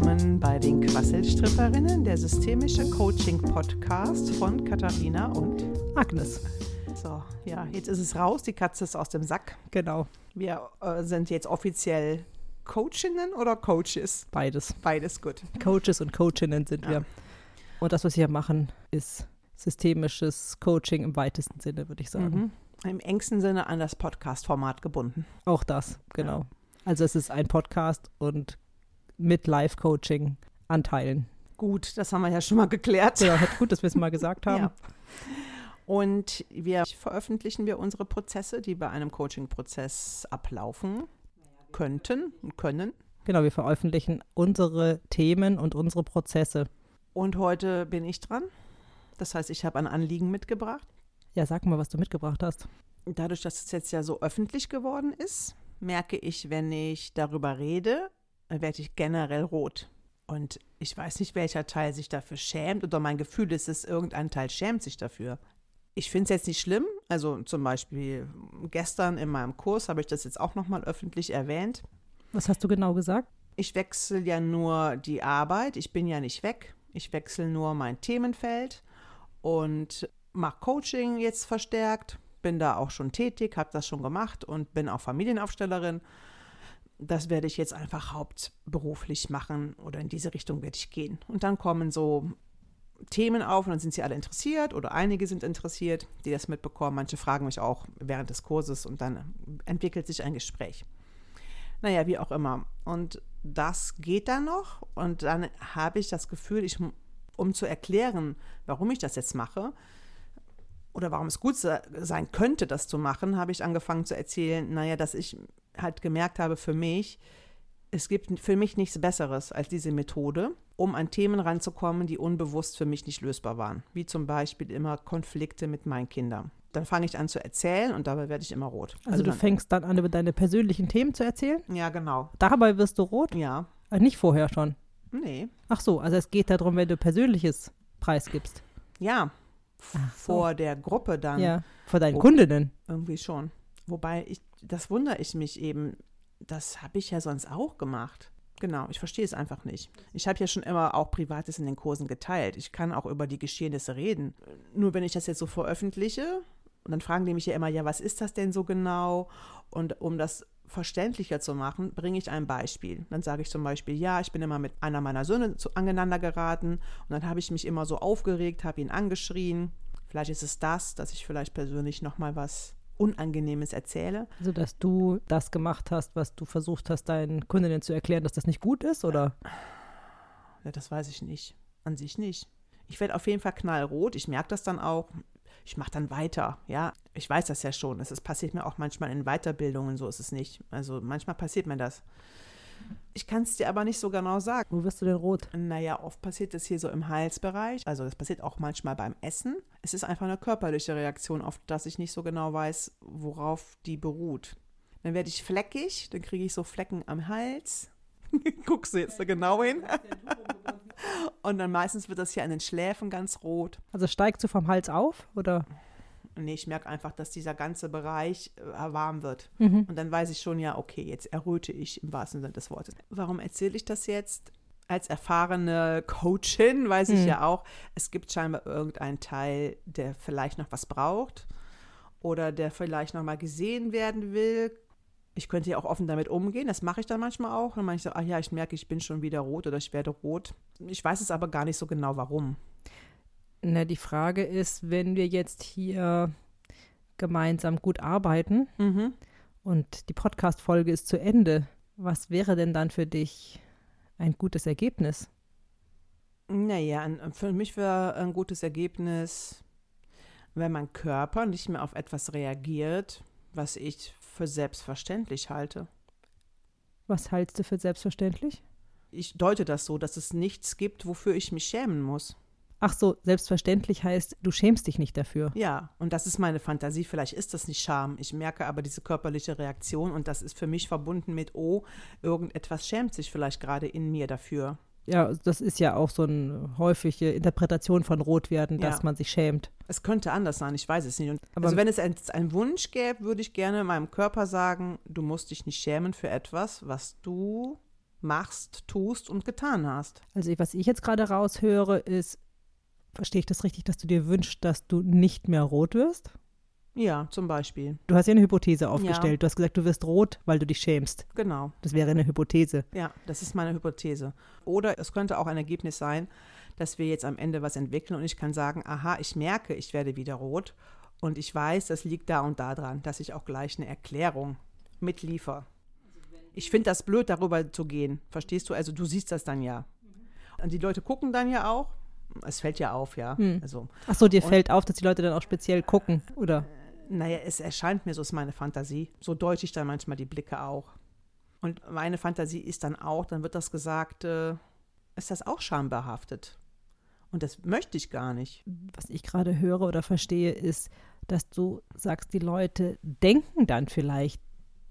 willkommen bei den Quasselstripperinnen, der systemische Coaching-Podcast von Katharina und Agnes. So, ja, jetzt ist es raus, die Katze ist aus dem Sack. Genau. Wir äh, sind jetzt offiziell Coachinnen oder Coaches? Beides. Beides gut. Coaches und Coachinnen sind Ja. wir. Und das, was wir hier machen, ist systemisches Coaching im weitesten Sinne, würde ich sagen. Mhm. Im engsten Sinne an das Podcast-Format gebunden. Auch das, genau. Also es ist ein Podcast und mit Live-Coaching-Anteilen. Gut, das haben wir ja schon mal geklärt. Ja, gut, dass wir es mal gesagt haben. Ja. Und wir veröffentlichen wir unsere Prozesse, die bei einem Coaching-Prozess ablaufen könnten und können. Genau, wir veröffentlichen unsere Themen und unsere Prozesse. Und heute bin ich dran. Das heißt, ich habe ein Anliegen mitgebracht. Ja, sag mal, was du mitgebracht hast. Dadurch, dass es jetzt ja so öffentlich geworden ist, merke ich, wenn ich darüber rede, werde ich generell rot. Und ich weiß nicht, welcher Teil sich dafür schämt oder mein Gefühl ist es, irgendein Teil schämt sich dafür. Ich finde es jetzt nicht schlimm. Also zum Beispiel gestern in meinem Kurs habe ich das jetzt auch nochmal öffentlich erwähnt. Was hast du genau gesagt? Ich wechsle ja nur die Arbeit. Ich bin ja nicht weg. Ich wechsle nur mein Themenfeld und mache Coaching jetzt verstärkt. Bin da auch schon tätig, habe das schon gemacht und bin auch Familienaufstellerin. Das werde ich jetzt einfach hauptberuflich machen oder in diese Richtung werde ich gehen. Und dann kommen so Themen auf und dann sind sie alle interessiert oder einige sind interessiert, die das mitbekommen. Manche fragen mich auch während des Kurses und dann entwickelt sich ein Gespräch. Naja, wie auch immer. Und das geht dann noch. Und dann habe ich das Gefühl, ich, um zu erklären, warum ich das jetzt mache oder warum es gut se- sein könnte, das zu machen, habe ich angefangen zu erzählen, naja, dass ich halt gemerkt habe für mich, es gibt für mich nichts Besseres als diese Methode, um an Themen ranzukommen, die unbewusst für mich nicht lösbar waren. Wie zum Beispiel immer Konflikte mit meinen Kindern. Dann fange ich an zu erzählen und dabei werde ich immer rot. Also, du dann, fängst dann an, über deine persönlichen Themen zu erzählen. Ja, genau. Dabei wirst du rot? Ja. Äh, nicht vorher schon. Nee. Ach so, also es geht darum, wenn du Persönliches preisgibst. Ja. So. Vor der Gruppe dann. Ja, vor deinen Wo- Kundinnen. Irgendwie schon. Wobei, ich, das wundere ich mich eben. Das habe ich ja sonst auch gemacht. Genau, ich verstehe es einfach nicht. Ich habe ja schon immer auch Privates in den Kursen geteilt. Ich kann auch über die Geschehnisse reden. Nur wenn ich das jetzt so veröffentliche, und dann fragen die mich ja immer, ja, was ist das denn so genau? Und um das verständlicher zu machen, bringe ich ein Beispiel. Dann sage ich zum Beispiel, ja, ich bin immer mit einer meiner Söhne zu, aneinander geraten und dann habe ich mich immer so aufgeregt, habe ihn angeschrien. Vielleicht ist es das, dass ich vielleicht persönlich nochmal was Unangenehmes erzähle. Also, dass du das gemacht hast, was du versucht hast, deinen Kundinnen zu erklären, dass das nicht gut ist, oder? Ja, das weiß ich nicht. An sich nicht. Ich werde auf jeden Fall knallrot. Ich merke das dann auch. Ich mache dann weiter. Ja, ich weiß das ja schon. Es passiert mir auch manchmal in Weiterbildungen. So ist es nicht. Also manchmal passiert mir das. Ich kann es dir aber nicht so genau sagen. Wo wirst du denn rot? Naja, oft passiert es hier so im Halsbereich. Also das passiert auch manchmal beim Essen. Es ist einfach eine körperliche Reaktion, auf das ich nicht so genau weiß, worauf die beruht. Dann werde ich fleckig, dann kriege ich so Flecken am Hals. Guckst du jetzt da genau hin? Und dann meistens wird das hier an den Schläfen ganz rot. Also steigst du vom Hals auf, oder? Nee, ich merke einfach, dass dieser ganze Bereich äh, warm wird. Mhm. Und dann weiß ich schon, ja, okay, jetzt erröte ich im wahrsten Sinne des Wortes. Warum erzähle ich das jetzt? Als erfahrene Coachin weiß ich Mhm. ja auch, es gibt scheinbar irgendeinen Teil, der vielleicht noch was braucht oder der vielleicht noch mal gesehen werden will. Ich könnte ja auch offen damit umgehen, das mache ich dann manchmal auch. Dann meine ich so, ach ja, ich merke, ich bin schon wieder rot oder ich werde rot. Ich weiß es aber gar nicht so genau, warum. Na, die Frage ist, wenn wir jetzt hier gemeinsam gut arbeiten Mhm. und die Podcast-Folge ist zu Ende, was wäre denn dann für dich ein gutes Ergebnis? Naja, für mich wäre ein gutes Ergebnis, wenn mein Körper nicht mehr auf etwas reagiert, was ich für selbstverständlich halte. Was hältst du für selbstverständlich? Ich deute das so, dass es nichts gibt, wofür ich mich schämen muss. Ach so, selbstverständlich heißt, du schämst dich nicht dafür. Ja, und das ist meine Fantasie. Vielleicht ist das nicht Scham. Ich merke aber diese körperliche Reaktion und das ist für mich verbunden mit, oh, irgendetwas schämt sich vielleicht gerade in mir dafür. Ja, das ist ja auch so eine häufige Interpretation von Rotwerden, dass Ja. man sich schämt. Es könnte anders sein, ich weiß es nicht. Und Aber- also wenn es ein- einen Wunsch gäbe, würde ich gerne meinem Körper sagen, du musst dich nicht schämen für etwas, was du machst, tust und getan hast. Also was ich jetzt gerade raushöre, ist, verstehe ich das richtig, dass du dir wünschst, dass du nicht mehr rot wirst? Ja, zum Beispiel. Du hast ja eine Hypothese aufgestellt. Ja. Du hast gesagt, du wirst rot, weil du dich schämst. Genau. Das wäre eine Hypothese. Ja, das ist meine Hypothese. Oder es könnte auch ein Ergebnis sein, dass wir jetzt am Ende was entwickeln und ich kann sagen, aha, ich merke, ich werde wieder rot und ich weiß, das liegt da und da dran, dass ich auch gleich eine Erklärung mitliefer. Ich finde das blöd, darüber zu gehen. Verstehst du? Also du siehst das dann ja. Und die Leute gucken dann ja auch. Es fällt ja auf, ja. Hm. Also, Ach so, dir fällt auf, dass die Leute dann auch speziell gucken, oder? Naja, es erscheint mir so, ist meine Fantasie. So deute ich dann manchmal die Blicke auch. Und meine Fantasie ist dann auch, dann wird das gesagt, äh, ist das auch schambehaftet. Und das möchte ich gar nicht. Was ich gerade höre oder verstehe, ist, dass du sagst, die Leute denken dann vielleicht,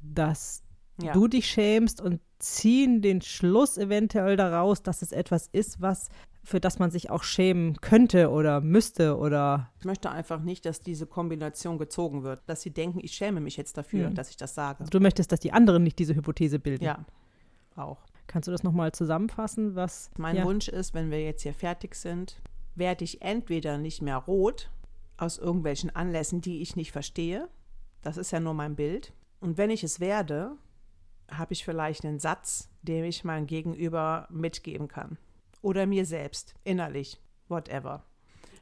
dass ja. du dich schämst und ziehen den Schluss eventuell daraus, dass es etwas ist, was für das man sich auch schämen könnte oder müsste oder. Ich möchte einfach nicht, dass diese Kombination gezogen wird, dass sie denken, ich schäme mich jetzt dafür, mhm. dass ich das sage. Du möchtest, dass die anderen nicht diese Hypothese bilden. Ja, auch. Kannst du das nochmal zusammenfassen, was. Mein ja. Wunsch ist, wenn wir jetzt hier fertig sind, werde ich entweder nicht mehr rot aus irgendwelchen Anlässen, die ich nicht verstehe. Das ist ja nur mein Bild. Und wenn ich es werde, habe ich vielleicht einen Satz, den ich meinem Gegenüber mitgeben kann oder mir selbst, innerlich, whatever.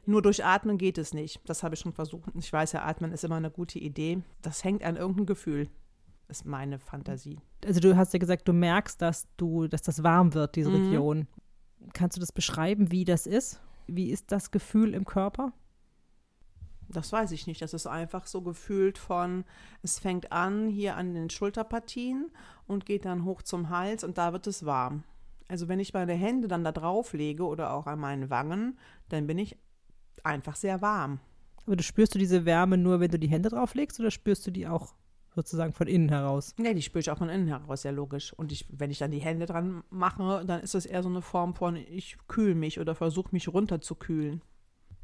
Nur durch Atmen geht es nicht. Das habe ich schon versucht. Ich weiß ja, Atmen ist immer eine gute Idee. Das hängt an irgendeinem Gefühl. Ist meine Fantasie. Also du hast ja gesagt, du merkst, dass du, dass das warm wird, diese mhm. Region. Kannst du das beschreiben, wie das ist? Wie ist das Gefühl im Körper? Das weiß ich nicht. Das ist einfach so gefühlt von, es fängt an hier an den Schulterpartien und geht dann hoch zum Hals und da wird es warm. Also wenn ich meine Hände dann da drauf lege oder auch an meinen Wangen, dann bin ich einfach sehr warm. Aber du spürst du diese Wärme nur, wenn du die Hände drauf legst oder spürst du die auch sozusagen von innen heraus? Nee, die spüre ich auch von innen heraus, ja logisch. Und ich, wenn ich dann die Hände dran mache, dann ist das eher so eine Form von, ich kühle mich oder versuche mich runter zu kühlen.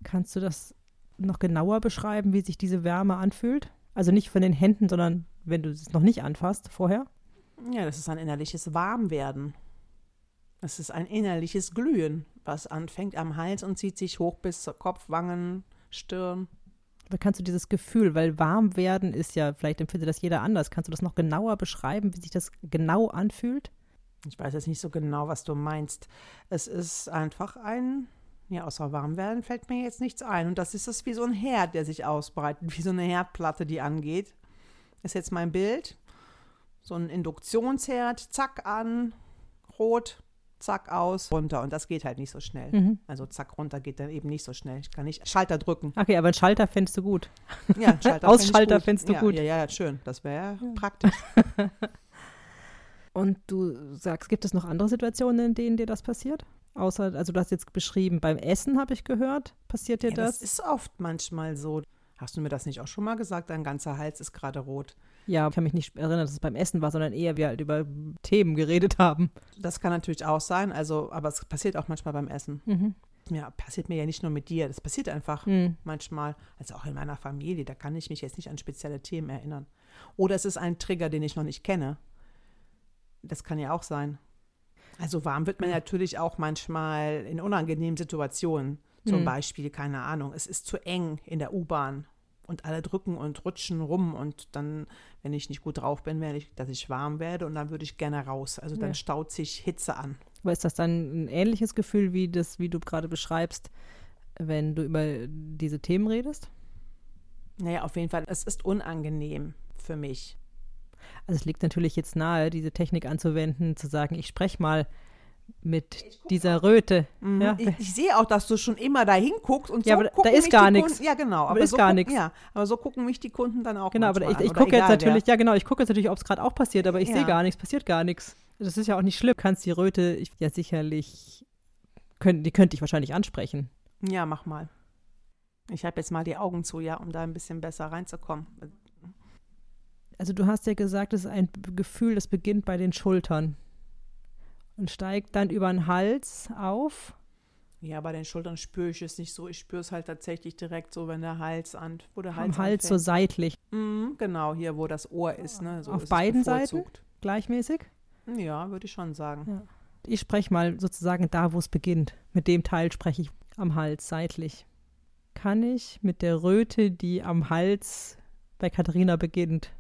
Kannst du das noch genauer beschreiben, wie sich diese Wärme anfühlt? Also nicht von den Händen, sondern wenn du es noch nicht anfasst vorher? Ja, das ist ein innerliches Warmwerden. Es ist ein innerliches Glühen, was anfängt am Hals und zieht sich hoch bis zur Kopf, Wangen, Stirn. Aber kannst du dieses Gefühl, weil warm werden ist ja, vielleicht empfindet das jeder anders, kannst du das noch genauer beschreiben, wie sich das genau anfühlt? Ich weiß jetzt nicht so genau, was du meinst. Es ist einfach ein, ja, außer warm werden fällt mir jetzt nichts ein. Und das ist es wie so ein Herd, der sich ausbreitet, wie so eine Herdplatte, die angeht. Ist jetzt mein Bild. So ein Induktionsherd, zack an, rot, zack aus, runter. Und das geht halt nicht so schnell. Mhm. Also zack runter geht dann eben nicht so schnell. Ich kann nicht Schalter drücken. Okay, aber einen Schalter findest du gut. Ja, Schalter Ausschalter find findest du ja, gut. Ja, ja, schön. Das wäre ja. praktisch. Und du sagst, gibt es noch andere Situationen, in denen dir das passiert? Außer, also du hast jetzt beschrieben, beim Essen habe ich gehört, passiert dir ja, das? Das ist oft manchmal so. Hast du mir das nicht auch schon mal gesagt? Dein ganzer Hals ist gerade rot. Ja, ich kann mich nicht erinnern, dass es beim Essen war, sondern eher wir halt über Themen geredet haben. Das kann natürlich auch sein, also, aber es passiert auch manchmal beim Essen. Mhm. Ja, passiert mir ja nicht nur mit dir, das passiert einfach mhm. manchmal, also auch in meiner Familie, da kann ich mich jetzt nicht an spezielle Themen erinnern. Oder es ist ein Trigger, den ich noch nicht kenne. Das kann ja auch sein. Also warm wird man natürlich auch manchmal in unangenehmen Situationen. Zum mhm. Beispiel, keine Ahnung, es ist zu eng in der U-Bahn und alle drücken und rutschen rum und dann, wenn ich nicht gut drauf bin, werde ich, dass ich warm werde und dann würde ich gerne raus. Also dann ja. staut sich Hitze an. Aber ist das dann ein ähnliches Gefühl wie das, wie du gerade beschreibst, wenn du über diese Themen redest? Naja, auf jeden Fall. Es ist unangenehm für mich. Also es liegt natürlich jetzt nahe, diese Technik anzuwenden, zu sagen, ich spreche mal mit dieser Röte. Mhm. Ja. Ich, ich, sehe auch, dass du schon immer da hinguckst und ja, so aber da ist gar nichts. Ja, genau. Aber, aber ist so gar nichts. Ja, aber so gucken mich die Kunden dann auch Genau, aber ich, ich gucke jetzt natürlich, wer. ja genau, ich gucke jetzt natürlich, ob es gerade auch passiert, aber ich ja. sehe gar nichts, passiert gar nichts. Das ist ja auch nicht schlimm. Du kannst die Röte, ich, ja sicherlich, könnt, die könnte ich wahrscheinlich ansprechen. Ja, mach mal. Ich habe jetzt mal die Augen zu, ja, um da ein bisschen besser reinzukommen. Also du hast ja gesagt, es ist ein Gefühl, das beginnt bei den Schultern und steigt dann über den Hals auf. Ja, bei den Schultern spüre ich es nicht so. Ich spüre es halt tatsächlich direkt so, wenn der Hals an, wo der Hals Am Hals so seitlich. Mhm, genau, hier, wo das Ohr ist. Ne? So Auf ist beiden Seiten gleichmäßig? Ja, würde ich schon sagen. Ja. Ich spreche mal sozusagen da, wo es beginnt. Mit dem Teil spreche ich am Hals seitlich. Kann ich mit der Röte, die am Hals bei Katharina beginnt,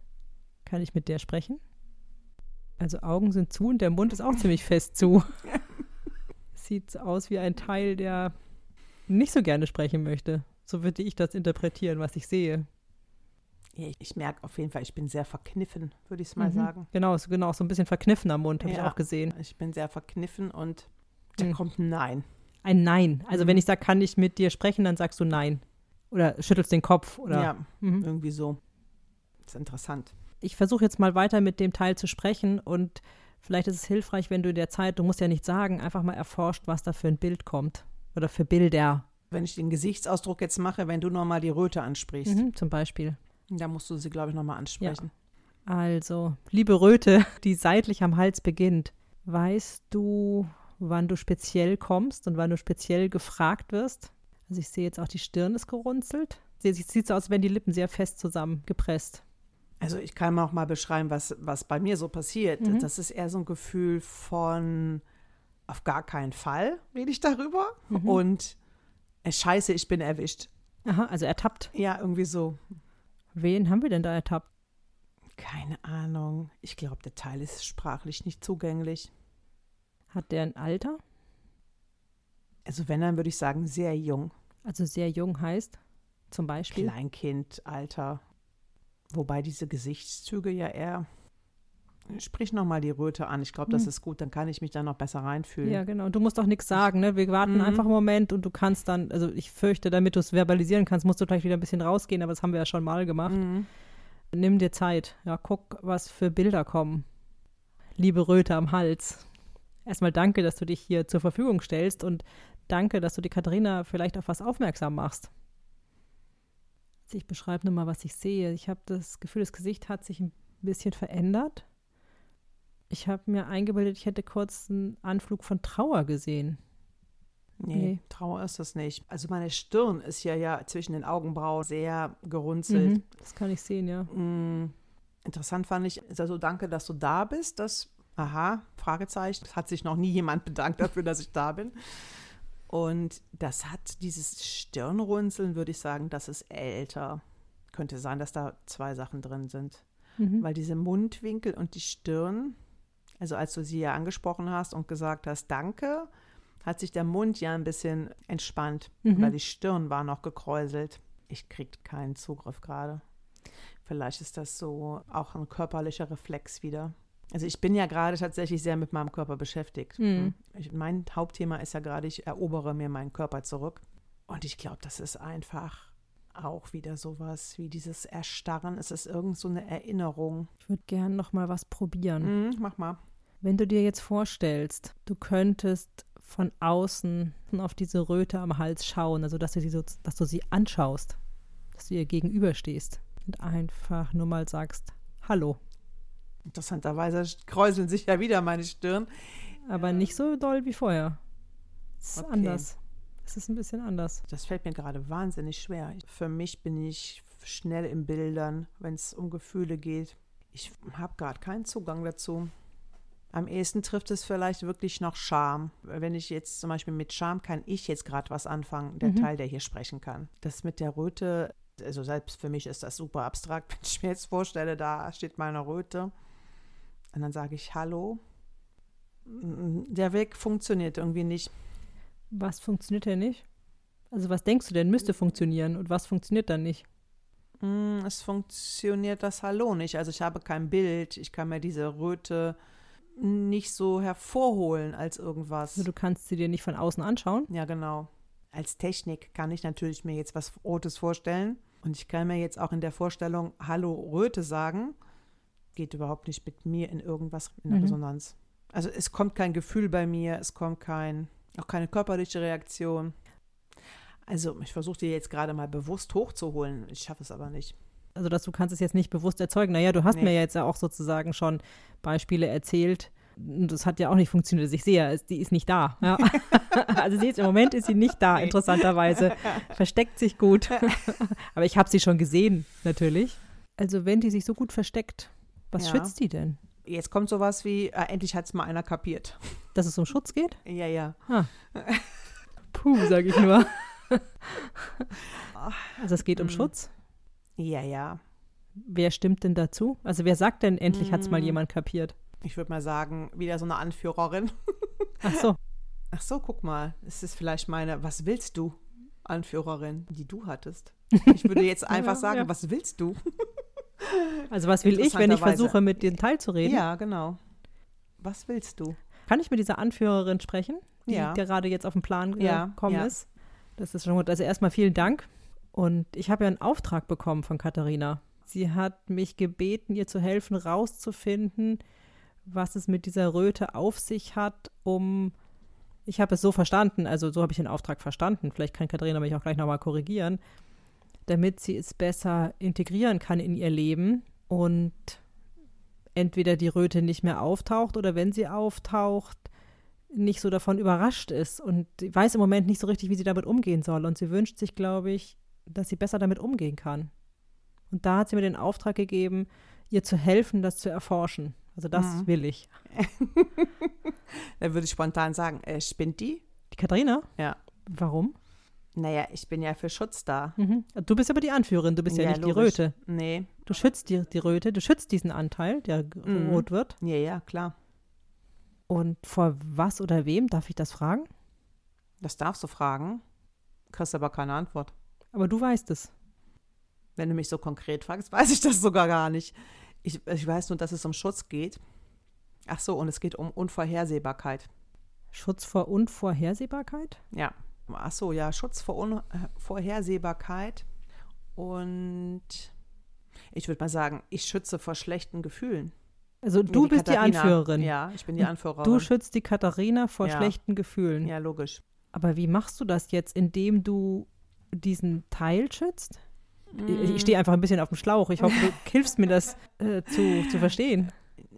kann ich mit der sprechen? Also Augen sind zu und der Mund ist auch ziemlich fest zu. Sieht aus wie ein Teil, der nicht so gerne sprechen möchte. So würde ich das interpretieren, was ich sehe. Ja, ich merke auf jeden Fall, ich bin sehr verkniffen, würde ich es mal mhm. sagen. Genau, so, genau, so ein bisschen verkniffen am Mund, habe ja, ich auch gesehen. Ich bin sehr verkniffen und da mhm. kommt ein Nein. Ein Nein. Also mhm. wenn ich sage, kann ich mit dir sprechen, dann sagst du Nein. Oder schüttelst den Kopf. Oder, ja, mhm. irgendwie so. Das ist interessant. Ich versuche jetzt mal weiter mit dem Teil zu sprechen und vielleicht ist es hilfreich, wenn du in der Zeit, du musst ja nicht sagen, einfach mal erforscht, was da für ein Bild kommt. Oder für Bilder. Wenn ich den Gesichtsausdruck jetzt mache, wenn du nochmal die Röte ansprichst. Mhm, zum Beispiel. Da musst du sie, glaube ich, nochmal ansprechen. Ja. Also, liebe Röte, die seitlich am Hals beginnt, weißt du, wann du speziell kommst und wann du speziell gefragt wirst? Also ich sehe jetzt auch, die Stirn ist gerunzelt. Sieht so aus, als wären die Lippen sehr fest zusammengepresst. Also ich kann auch mal beschreiben, was, was bei mir so passiert. Mhm. Das ist eher so ein Gefühl von auf gar keinen Fall rede ich darüber mhm. und scheiße, ich bin erwischt. Aha, also ertappt. Ja, irgendwie so. Wen haben wir denn da ertappt? Keine Ahnung. Ich glaube, der Teil ist sprachlich nicht zugänglich. Hat der ein Alter? Also wenn, dann würde ich sagen, sehr jung. Also sehr jung heißt zum Beispiel? Kleinkind, Alter. Wobei diese Gesichtszüge ja eher Sprich nochmal die Röte an. Ich glaube, das hm. ist gut. Dann kann ich mich da noch besser reinfühlen. Ja, genau. Und du musst auch nichts sagen. Ne? Wir warten mhm. einfach einen Moment und du kannst dann, also ich fürchte, damit du es verbalisieren kannst, musst du gleich wieder ein bisschen rausgehen, aber das haben wir ja schon mal gemacht. Mhm. Nimm dir Zeit. Ja, guck, was für Bilder kommen. Liebe Röte am Hals. Erstmal danke, dass du dich hier zur Verfügung stellst und danke, dass du die Katharina vielleicht auf was aufmerksam machst. Ich beschreibe nur mal, was ich sehe. Ich habe das Gefühl, das Gesicht hat sich ein bisschen verändert. Ich habe mir eingebildet, ich hätte kurz einen Anflug von Trauer gesehen. Nee, nee, Trauer ist das nicht. Also meine Stirn ist ja ja zwischen den Augenbrauen sehr gerunzelt. Mhm, das kann ich sehen, ja. Mm, interessant fand ich, also danke, dass du da bist. Das, aha, Fragezeichen. Es hat sich noch nie jemand bedankt dafür, dass ich da bin. Und das hat dieses Stirnrunzeln, würde ich sagen, das ist älter. Könnte sein, dass da zwei Sachen drin sind. Mhm. Weil diese Mundwinkel und die Stirn, also als du sie ja angesprochen hast und gesagt hast, danke, hat sich der Mund ja ein bisschen entspannt, mhm. weil die Stirn war noch gekräuselt. Ich kriege keinen Zugriff gerade. Vielleicht ist das so auch ein körperlicher Reflex wieder. Also ich bin ja gerade tatsächlich sehr mit meinem Körper beschäftigt. Mhm. Ich, mein Hauptthema ist ja gerade, ich erobere mir meinen Körper zurück. Und ich glaube, das ist einfach auch wieder sowas wie dieses Erstarren. Es ist irgend so eine Erinnerung. Ich würde gerne noch mal was probieren. Mhm, mach mal. Wenn du dir jetzt vorstellst, du könntest von außen auf diese Röte am Hals schauen, also dass du sie, so, dass du sie anschaust, dass du ihr gegenüberstehst und einfach nur mal sagst, hallo. Interessanterweise kräuseln sich ja wieder meine Stirn. Aber nicht so doll wie vorher. Es ist okay. anders. Es ist ein bisschen anders. Das fällt mir gerade wahnsinnig schwer. Für mich bin ich schnell in Bildern, wenn es um Gefühle geht. Ich habe gerade keinen Zugang dazu. Am ehesten trifft es vielleicht wirklich noch Scham. Wenn ich jetzt zum Beispiel mit Scham kann ich jetzt gerade was anfangen, der mhm. Teil, der hier sprechen kann. Das mit der Röte, also selbst für mich ist das super abstrakt, wenn ich mir jetzt vorstelle, da steht meine Röte. Und dann sage ich Hallo. Der Weg funktioniert irgendwie nicht. Was funktioniert denn nicht? Also was denkst du denn müsste funktionieren und was funktioniert dann nicht? Mm, es funktioniert das Hallo nicht. Also ich habe kein Bild. Ich kann mir diese Röte nicht so hervorholen als irgendwas. Also du kannst sie dir nicht von außen anschauen? Ja, genau. Als Technik kann ich natürlich mir jetzt was Rotes vorstellen. Und ich kann mir jetzt auch in der Vorstellung Hallo Röte sagen. Geht überhaupt nicht mit mir in irgendwas in der mhm. Resonanz. Also es kommt kein Gefühl bei mir, es kommt kein, auch keine körperliche Reaktion. Also ich versuche dir jetzt gerade mal bewusst hochzuholen. Ich schaffe es aber nicht also dass du kannst es jetzt nicht bewusst erzeugen. Naja, du hast nee. mir jetzt ja auch sozusagen schon Beispiele erzählt. Das hat ja auch nicht funktioniert. Ich sehe ja, die ist nicht da. Ja. also sie ist im Moment ist sie nicht da, interessanterweise. Versteckt sich gut. Aber ich habe sie schon gesehen, natürlich. Also wenn die sich so gut versteckt, was ja. schützt die denn? Jetzt kommt sowas wie, äh, endlich hat es mal einer kapiert. Dass es um Schutz geht? Ja, ja. Ah. Puh, sage ich nur. also es geht um Mm. Schutz. Ja, ja. Wer stimmt denn dazu? Also wer sagt denn, endlich hat es mal Mm. jemand kapiert? Ich würde mal sagen, wieder so eine Anführerin. Ach so. Ach so, guck mal. Es ist vielleicht meine, was willst du? Anführerin, die du hattest. Ich würde jetzt einfach Ja, sagen, ja. was willst du? Also was will ich, wenn ich versuche, mit dir teilzureden? Ja, genau. Was willst du? Kann ich mit dieser Anführerin sprechen, die Ja. gerade jetzt auf den Plan Ja, gekommen ja. ist? Das ist schon gut. Also erstmal vielen Dank. Und ich habe ja einen Auftrag bekommen von Katharina. Sie hat mich gebeten, ihr zu helfen, rauszufinden, was es mit dieser Röte auf sich hat, um, ich habe es so verstanden, also so habe ich den Auftrag verstanden, vielleicht kann Katharina mich auch gleich nochmal korrigieren, damit sie es besser integrieren kann in ihr Leben und entweder die Röte nicht mehr auftaucht oder wenn sie auftaucht, nicht so davon überrascht ist und weiß im Moment nicht so richtig, wie sie damit umgehen soll. Und sie wünscht sich, glaube ich, dass sie besser damit umgehen kann. Und da hat sie mir den Auftrag gegeben, ihr zu helfen, das zu erforschen. Also das Mhm. will ich. Dann würde ich spontan sagen, äh, spinnt die? Die Katharina? Ja. Warum? Naja, ich bin ja für Schutz da. Mhm. Du bist aber die Anführerin, du bist ja, Ja, nicht die logisch. Röte. Nee. Du schützt die, die Röte, du schützt diesen Anteil, der Mhm. rot wird. Ja, ja, klar. Und vor was oder wem darf ich das fragen? Das darfst du fragen. Kriegst aber keine Antwort. Aber du weißt es. Wenn du mich so konkret fragst, weiß ich das sogar gar nicht. Ich, ich weiß nur, dass es um Schutz geht. Ach so, und es geht um Unvorhersehbarkeit. Schutz vor Unvorhersehbarkeit? Ja. Ach so, ja, Schutz vor Unvorhersehbarkeit. Und ich würde mal sagen, ich schütze vor schlechten Gefühlen. Also Nee, du bist die Katharina. Anführerin. Ja, ich bin die Anführerin. Du schützt die Katharina vor Ja. schlechten Gefühlen. ja, logisch. Aber wie machst du das jetzt, indem du diesen Teil schützt? Ich, Mm. ich stehe einfach ein bisschen auf dem Schlauch. Ich hoffe, du hilfst mir das äh, zu, zu verstehen.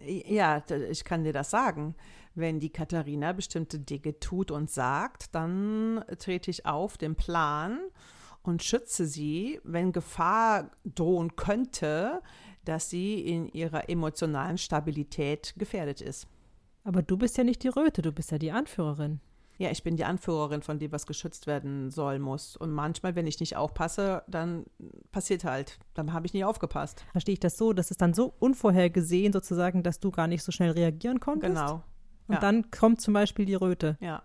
Ja, ich kann dir das sagen. Wenn die Katharina bestimmte Dinge tut und sagt, dann trete ich auf den Plan und schütze sie, wenn Gefahr drohen könnte, dass sie in ihrer emotionalen Stabilität gefährdet ist. Aber du bist ja nicht die Röte, du bist ja die Anführerin. Ja, ich bin die Anführerin, von dem was geschützt werden soll, muss. Und manchmal, wenn ich nicht aufpasse, dann passiert halt. Dann habe ich nicht aufgepasst. Verstehe ich das so, dass es dann so unvorhergesehen sozusagen, dass du gar nicht so schnell reagieren konntest? Genau. Und ja. dann kommt zum Beispiel die Röte. Ja.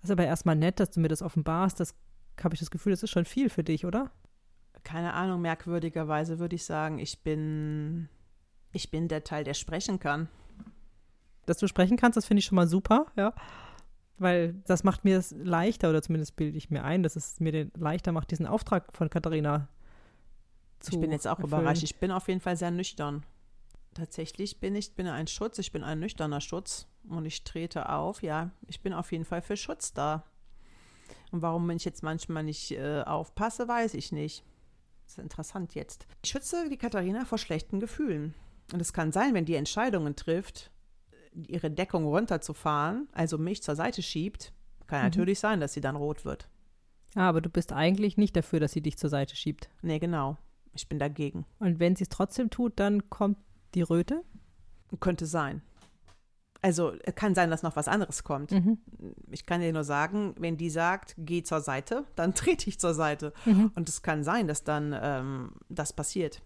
Das ist aber erstmal nett, dass du mir das offenbarst. Das habe ich das Gefühl, das ist schon viel für dich, oder? keine Ahnung, merkwürdigerweise würde ich sagen, ich bin, ich bin der Teil, der sprechen kann. Dass du sprechen kannst, das finde ich schon mal super, ja. Weil das macht mir es leichter, oder zumindest bilde ich mir ein, dass es mir den leichter macht, diesen Auftrag von Katharina zu ich bin jetzt auch erfüllen. überrascht. Ich bin auf jeden Fall sehr nüchtern. Tatsächlich bin ich bin ein Schutz, ich bin ein nüchterner Schutz und ich trete auf. Ja, ich bin auf jeden Fall für Schutz da. Und warum ich jetzt manchmal nicht äh, aufpasse, weiß ich nicht. Das ist interessant jetzt. Ich schütze die Katharina vor schlechten Gefühlen. Und es kann sein, wenn die Entscheidungen trifft, ihre Deckung runterzufahren, also mich zur Seite schiebt, kann Mhm. natürlich sein, dass sie dann rot wird. Ah, aber du bist eigentlich nicht dafür, dass sie dich zur Seite schiebt. Nee, genau. Ich bin dagegen. Und wenn sie es trotzdem tut, dann kommt die Röte. Könnte sein. Also es kann sein, dass noch was anderes kommt. Mhm. Ich kann dir nur sagen, wenn die sagt, geh zur Seite, dann trete ich zur Seite. Mhm. Und es kann sein, dass dann ähm, das passiert.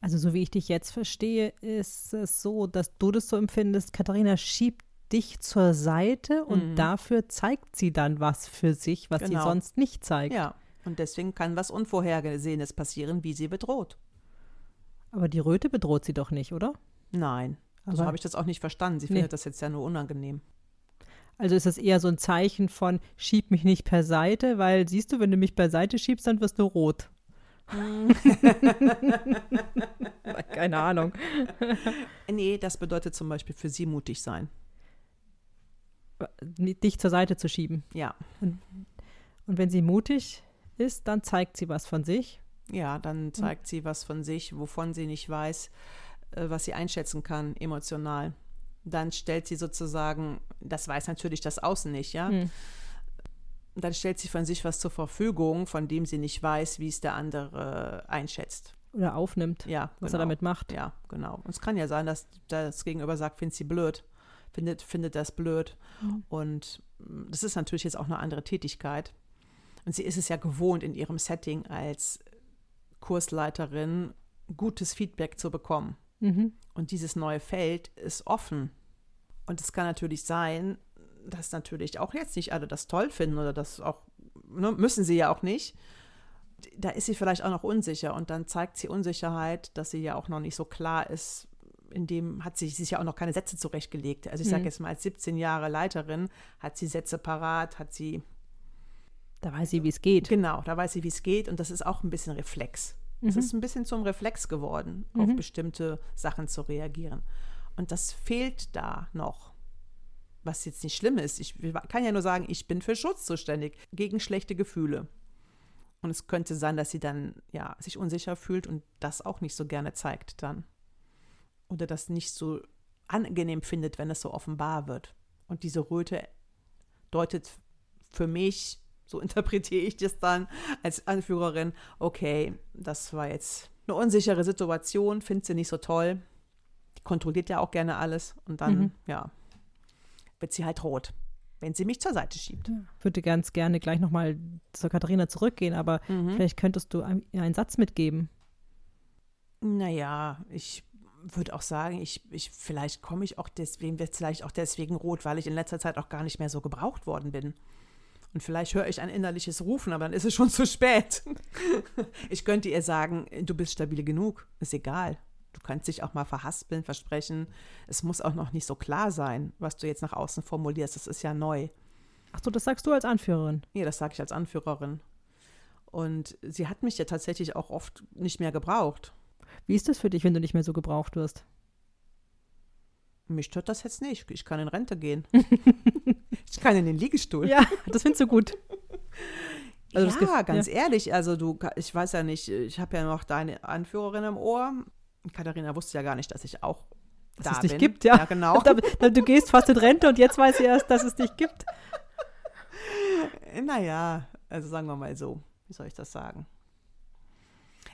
Also so wie ich dich jetzt verstehe, ist es so, dass du das so empfindest, Katharina schiebt dich zur Seite und Mhm. dafür zeigt sie dann was für sich, was sie Genau. sonst nicht zeigt. Ja. Und deswegen kann was Unvorhergesehenes passieren, wie sie bedroht. Aber die Röte bedroht sie doch nicht, oder? Nein. So Aber- habe ich das auch nicht verstanden. Sie Nee. findet das jetzt ja nur unangenehm. Also ist das eher so ein Zeichen von schieb mich nicht per Seite, weil siehst du, wenn du mich beiseite schiebst, dann wirst du rot. Keine Ahnung. Nee, das bedeutet zum Beispiel für sie mutig sein. Dich zur Seite zu schieben. Ja. Und wenn sie mutig ist, dann zeigt sie was von sich. Ja, dann zeigt sie was von sich, wovon sie nicht weiß, äh, was sie einschätzen kann, emotional. Dann stellt sie sozusagen, das weiß natürlich das Außen nicht, ja. Hm. Dann stellt sie von sich was zur Verfügung, von dem sie nicht weiß, wie es der andere einschätzt. Oder aufnimmt, ja, was genau. er damit macht. Ja, genau. Und es kann ja sein, dass das Gegenüber sagt, findet sie blöd, findet, findet das blöd. Mhm. Und mm, das ist natürlich jetzt auch eine andere Tätigkeit. Und sie ist es ja gewohnt, in ihrem Setting als Kursleiterin gutes Feedback zu bekommen. Mhm. Und dieses neue Feld ist offen. Und es kann natürlich sein, dass natürlich auch jetzt nicht alle das toll finden oder das auch, ne, müssen sie ja auch nicht. Da ist sie vielleicht auch noch unsicher und dann zeigt sie Unsicherheit, dass sie ja auch noch nicht so klar ist. In dem hat sie sich ja auch noch keine Sätze zurechtgelegt. Also ich sage Mhm. jetzt mal, als 17 Jahre Leiterin hat sie Sätze parat, hat sie, Da weiß sie, wie es geht. genau, da weiß sie, wie es geht und das ist auch ein bisschen Reflex. Es Mhm. ist ein bisschen zum Reflex geworden, auf Mhm. bestimmte Sachen zu reagieren. Und das fehlt da noch. Was jetzt nicht schlimm ist. Ich kann ja nur sagen, ich bin für Schutz zuständig gegen schlechte Gefühle. Und es könnte sein, dass sie dann ja sich unsicher fühlt und das auch nicht so gerne zeigt dann. Oder das nicht so angenehm findet, wenn es so offenbar wird. Und diese Röte deutet für mich, so interpretiere ich das dann als Anführerin, okay, das war jetzt eine unsichere Situation, findet sie nicht so toll. Die kontrolliert ja auch gerne alles und dann, Mhm. ja, wird sie halt rot, wenn sie mich zur Seite schiebt. Ich würde ganz gerne gleich nochmal zur Katharina zurückgehen, aber Mhm. vielleicht könntest du ihr einen Satz mitgeben. Naja, ich würde auch sagen, ich, ich, vielleicht komme ich auch deswegen, wird vielleicht auch deswegen rot, weil ich in letzter Zeit auch gar nicht mehr so gebraucht worden bin. Und vielleicht höre ich ein innerliches Rufen, aber dann ist es schon zu spät. Ich könnte ihr sagen, du bist stabil genug, ist egal. Du kannst dich auch mal verhaspeln, versprechen. Es muss auch noch nicht so klar sein, was du jetzt nach außen formulierst. Das ist ja neu. Ach so, das sagst du als Anführerin. Nee, das sage ich als Anführerin. Und sie hat mich ja tatsächlich auch oft nicht mehr gebraucht. Wie ist das für dich, wenn du nicht mehr so gebraucht wirst? Mich stört das jetzt nicht. Ich kann in Rente gehen. ich kann in den Liegestuhl. Ja, das findest du gut. Also ja, ganz ehrlich. Also du, ich weiß ja nicht, ich habe ja noch deine Anführerin im Ohr. Katharina wusste ja gar nicht, dass ich auch Dass da es dich bin. gibt, ja. Ja, genau. Du gehst fast in Rente und jetzt weiß sie erst, dass es dich gibt. Naja, also sagen wir mal so. Wie soll ich das sagen?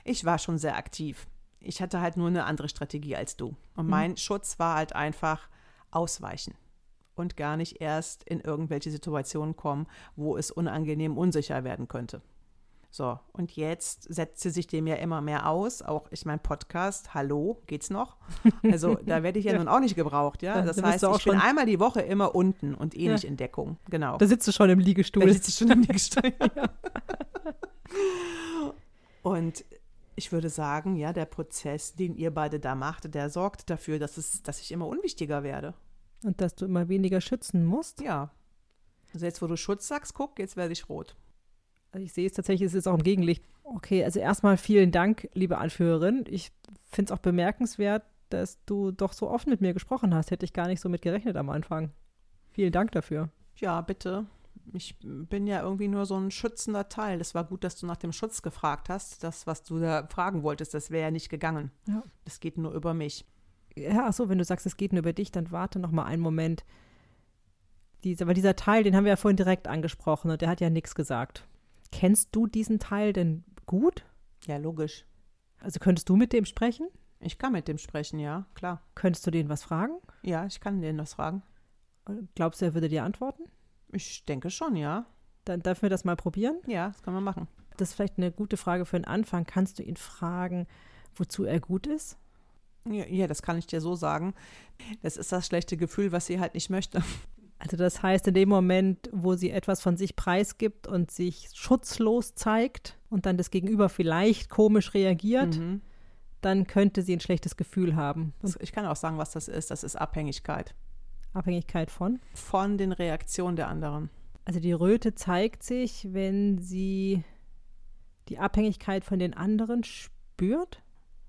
Ich war schon sehr aktiv. Ich hatte halt nur eine andere Strategie als du. Und Mhm. mein Schutz war halt einfach ausweichen und gar nicht erst in irgendwelche Situationen kommen, wo es unangenehm unsicher werden könnte. So, und jetzt setzt sie sich dem ja immer mehr aus. Auch ich mein Podcast, hallo, geht's noch? Also da werde ich ja, Ja. nun auch nicht gebraucht, ja. Da- Das da heißt, du auch ich bin einmal die Woche immer unten und eh Ja. nicht in Deckung. Genau. Da sitzt du schon im Liegestuhl. Da sitze ich schon am Liegestuhl. Und ich würde sagen, ja, der Prozess, den ihr beide da macht, der sorgt dafür, dass, es, dass ich immer unwichtiger werde. Und dass du immer weniger schützen musst. Ja. Also jetzt, wo du Schutz sagst, guck, jetzt werde ich rot. Also ich sehe es tatsächlich, es ist auch im Gegenlicht. Okay, also erstmal vielen Dank, liebe Anführerin. Ich finde es auch bemerkenswert, dass du doch so offen mit mir gesprochen hast. Hätte ich gar nicht so mit gerechnet am Anfang. Vielen Dank dafür. Ja, bitte. Ich bin ja irgendwie nur so ein schützender Teil. Das war gut, dass du nach dem Schutz gefragt hast. Das, was du da fragen wolltest, das wäre ja nicht gegangen. Ja. Das geht nur über mich. Ja, ach so, wenn du sagst, es geht nur über dich, dann warte noch mal einen Moment. Dieser, weil dieser Teil, den haben wir ja vorhin direkt angesprochen und der hat ja nichts gesagt. Kennst du diesen Teil denn gut? Ja, logisch. Also könntest du mit dem sprechen? Ich kann mit dem sprechen, ja, klar. Könntest du den was fragen? Ja, ich kann den das fragen. Glaubst du, er würde dir antworten? Ich denke schon, ja. Dann dürfen wir das mal probieren. Ja, das können wir machen. Das ist vielleicht eine gute Frage für den Anfang. Kannst du ihn fragen, wozu er gut ist? Ja, ja, das kann ich dir so sagen. Das ist das schlechte Gefühl, was sie halt nicht möchte. Also das heißt, in dem Moment, wo sie etwas von sich preisgibt und sich schutzlos zeigt und dann das Gegenüber vielleicht komisch reagiert, Mhm. dann könnte sie ein schlechtes Gefühl haben. Und ich kann auch sagen, was das ist. Das ist Abhängigkeit Abhängigkeit von. von den Reaktionen der anderen. Also die Röte zeigt sich, wenn sie die Abhängigkeit von den anderen spürt.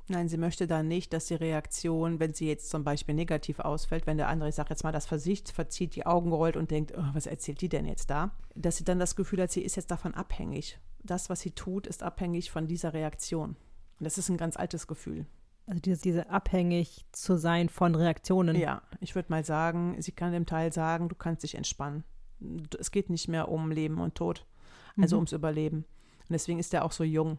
Nein, sie möchte dann nicht, dass die Reaktion, wenn sie jetzt zum Beispiel negativ ausfällt, wenn der andere, ich sage jetzt mal, das Versicht verzieht, die Augen rollt und denkt, oh, was erzählt die denn jetzt da? Dass sie dann das Gefühl hat, sie ist jetzt davon abhängig. Das, was sie tut, ist abhängig von dieser Reaktion. Und das ist ein ganz altes Gefühl. Also diese, diese abhängig zu sein von Reaktionen. Ja, ich würde mal sagen, sie kann dem Teil sagen, du kannst dich entspannen. Es geht nicht mehr um Leben und Tod, also Mhm. ums Überleben. Und deswegen ist er auch so jung.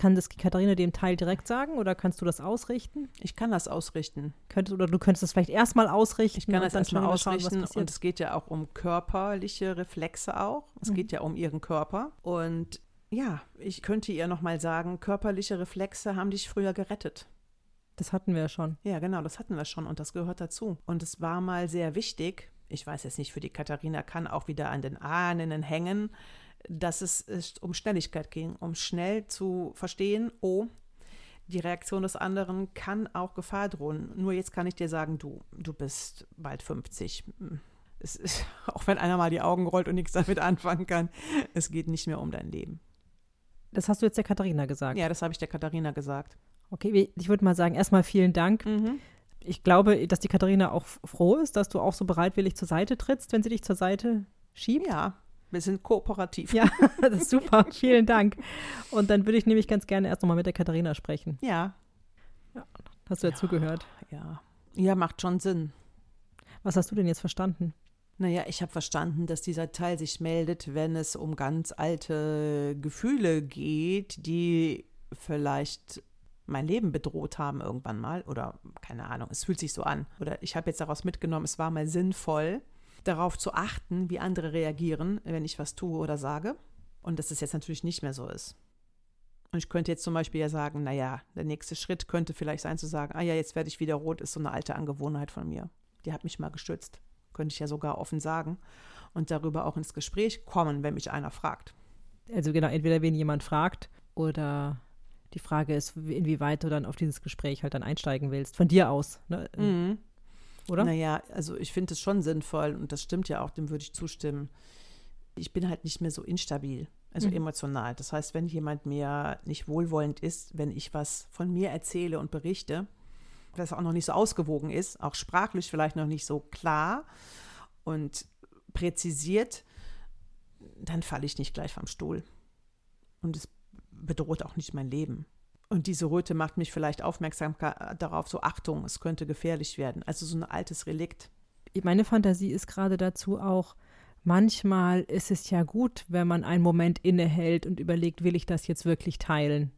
Kann das Katharina dem Teil direkt sagen oder kannst du das ausrichten? Ich kann das ausrichten. Könntest, oder du könntest das vielleicht erstmal ausrichten. Ich kann das erstmal ausrichten schauen, und es geht ja auch um körperliche Reflexe auch. Es mhm. geht ja um ihren Körper und ja, ich könnte ihr nochmal sagen, körperliche Reflexe haben dich früher gerettet. Das hatten wir ja schon. Ja, genau, das hatten wir schon und das gehört dazu. Und es war mal sehr wichtig, ich weiß jetzt nicht, für die Katharina kann auch wieder an den Ahnen hängen, dass es, es um Schnelligkeit ging, um schnell zu verstehen, oh, die Reaktion des anderen kann auch Gefahr drohen. Nur jetzt kann ich dir sagen, du, du bist bald 50. Es ist, auch wenn einer mal die Augen rollt und nichts damit anfangen kann, es geht nicht mehr um dein Leben. Das hast du jetzt der Katharina gesagt. Ja, das habe ich der Katharina gesagt. Okay, ich würde mal sagen, erstmal vielen Dank. Mhm. Ich glaube, dass die Katharina auch froh ist, dass du auch so bereitwillig zur Seite trittst, wenn sie dich zur Seite schiebt. Ja, wir sind kooperativ. Ja, das ist super. vielen Dank. Und dann würde ich nämlich ganz gerne erst nochmal mit der Katharina sprechen. Ja. ja hast du ja, zugehört? Ja. Ja, macht schon Sinn. Was hast du denn jetzt verstanden? Naja, ich habe verstanden, dass dieser Teil sich meldet, wenn es um ganz alte Gefühle geht, die vielleicht mein Leben bedroht haben irgendwann mal. Oder keine Ahnung, es fühlt sich so an. Oder ich habe jetzt daraus mitgenommen, es war mal sinnvoll, darauf zu achten, wie andere reagieren, wenn ich was tue oder sage. Und dass es jetzt natürlich nicht mehr so ist. Und ich könnte jetzt zum Beispiel ja sagen, naja, der nächste Schritt könnte vielleicht sein zu sagen, ah ja, jetzt werde ich wieder rot, ist so eine alte Angewohnheit von mir. Die hat mich mal gestützt könnte ich ja sogar offen sagen, und darüber auch ins Gespräch kommen, wenn mich einer fragt. Also genau, entweder wenn jemand fragt oder die Frage ist, inwieweit du dann auf dieses Gespräch halt dann einsteigen willst, von dir aus. Ne? Mhm. Oder? Naja, also ich finde es schon sinnvoll und das stimmt ja auch, dem würde ich zustimmen. Ich bin halt nicht mehr so instabil, also mhm. emotional. Das heißt, wenn jemand mir nicht wohlwollend ist, wenn ich was von mir erzähle und berichte, das auch noch nicht so ausgewogen ist, auch sprachlich vielleicht noch nicht so klar und präzisiert, dann falle ich nicht gleich vom Stuhl. Und es bedroht auch nicht mein Leben. Und diese Röte macht mich vielleicht aufmerksam darauf, so Achtung, es könnte gefährlich werden. Also so ein altes Relikt. Meine Fantasie ist gerade dazu auch, manchmal ist es ja gut, wenn man einen Moment innehält und überlegt, will ich das jetzt wirklich teilen?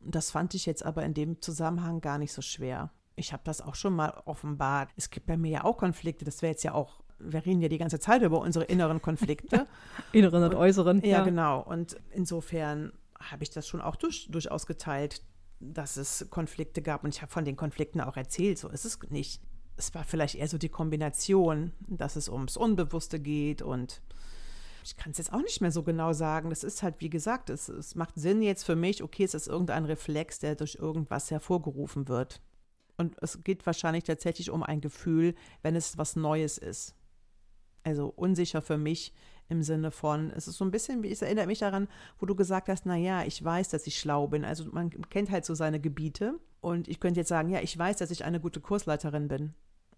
Das fand ich jetzt aber in dem Zusammenhang gar nicht so schwer ich habe das auch schon mal offenbart. Es gibt bei mir ja auch Konflikte. Das wäre jetzt ja auch, wir reden ja die ganze Zeit über unsere inneren Konflikte. inneren und, und äußeren. Ja, ja, genau. Und insofern habe ich das schon auch durch, durchaus geteilt, dass es Konflikte gab. Und ich habe von den Konflikten auch erzählt. So ist es nicht. Es war vielleicht eher so die Kombination, dass es ums Unbewusste geht und ich kann es jetzt auch nicht mehr so genau sagen. Das ist halt, wie gesagt, es, es macht Sinn jetzt für mich, okay, es ist irgendein Reflex, der durch irgendwas hervorgerufen wird. Und es geht wahrscheinlich tatsächlich um ein Gefühl, wenn es was Neues ist. Also unsicher für mich im Sinne von, es ist so ein bisschen, wie es erinnert mich daran, wo du gesagt hast, naja, ich weiß, dass ich schlau bin. Also man kennt halt so seine Gebiete. Und ich könnte jetzt sagen, ja, ich weiß, dass ich eine gute Kursleiterin bin.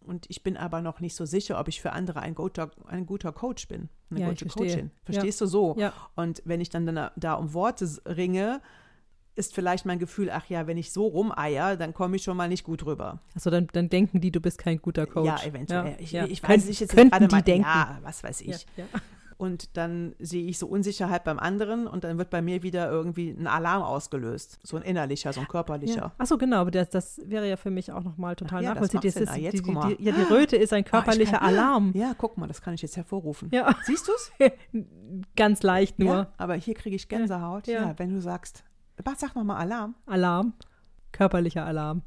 Und ich bin aber noch nicht so sicher, ob ich für andere ein guter, ein guter Coach bin, eine ja, gute Coachin. Verstehst ja. du so? Ja. Und wenn ich dann da, da um Worte ringe, ist vielleicht mein Gefühl, ach ja, wenn ich so rumeier, dann komme ich schon mal nicht gut rüber. Also dann, dann denken die, du bist kein guter Coach. Ja, eventuell. Ja, ich, ja. ich weiß nicht jetzt gerade mal, denken. ja, was weiß ich. Ja, und dann sehe ich so Unsicherheit beim anderen und dann wird bei mir wieder irgendwie ein Alarm ausgelöst. So ein innerlicher, so ein körperlicher. Ja. Ach so, genau, aber das, das wäre ja für mich auch nochmal total ja, nachvollziehbar. Die, ja, die Röte ist ein ah, körperlicher ah, kann, Alarm. Ja, guck mal, das kann ich jetzt hervorrufen. Ja. Siehst du es? Ganz leicht nur. Ja, aber hier kriege ich Gänsehaut. Ja. wenn du sagst, Bart, sag nochmal Alarm. Alarm. Körperlicher Alarm.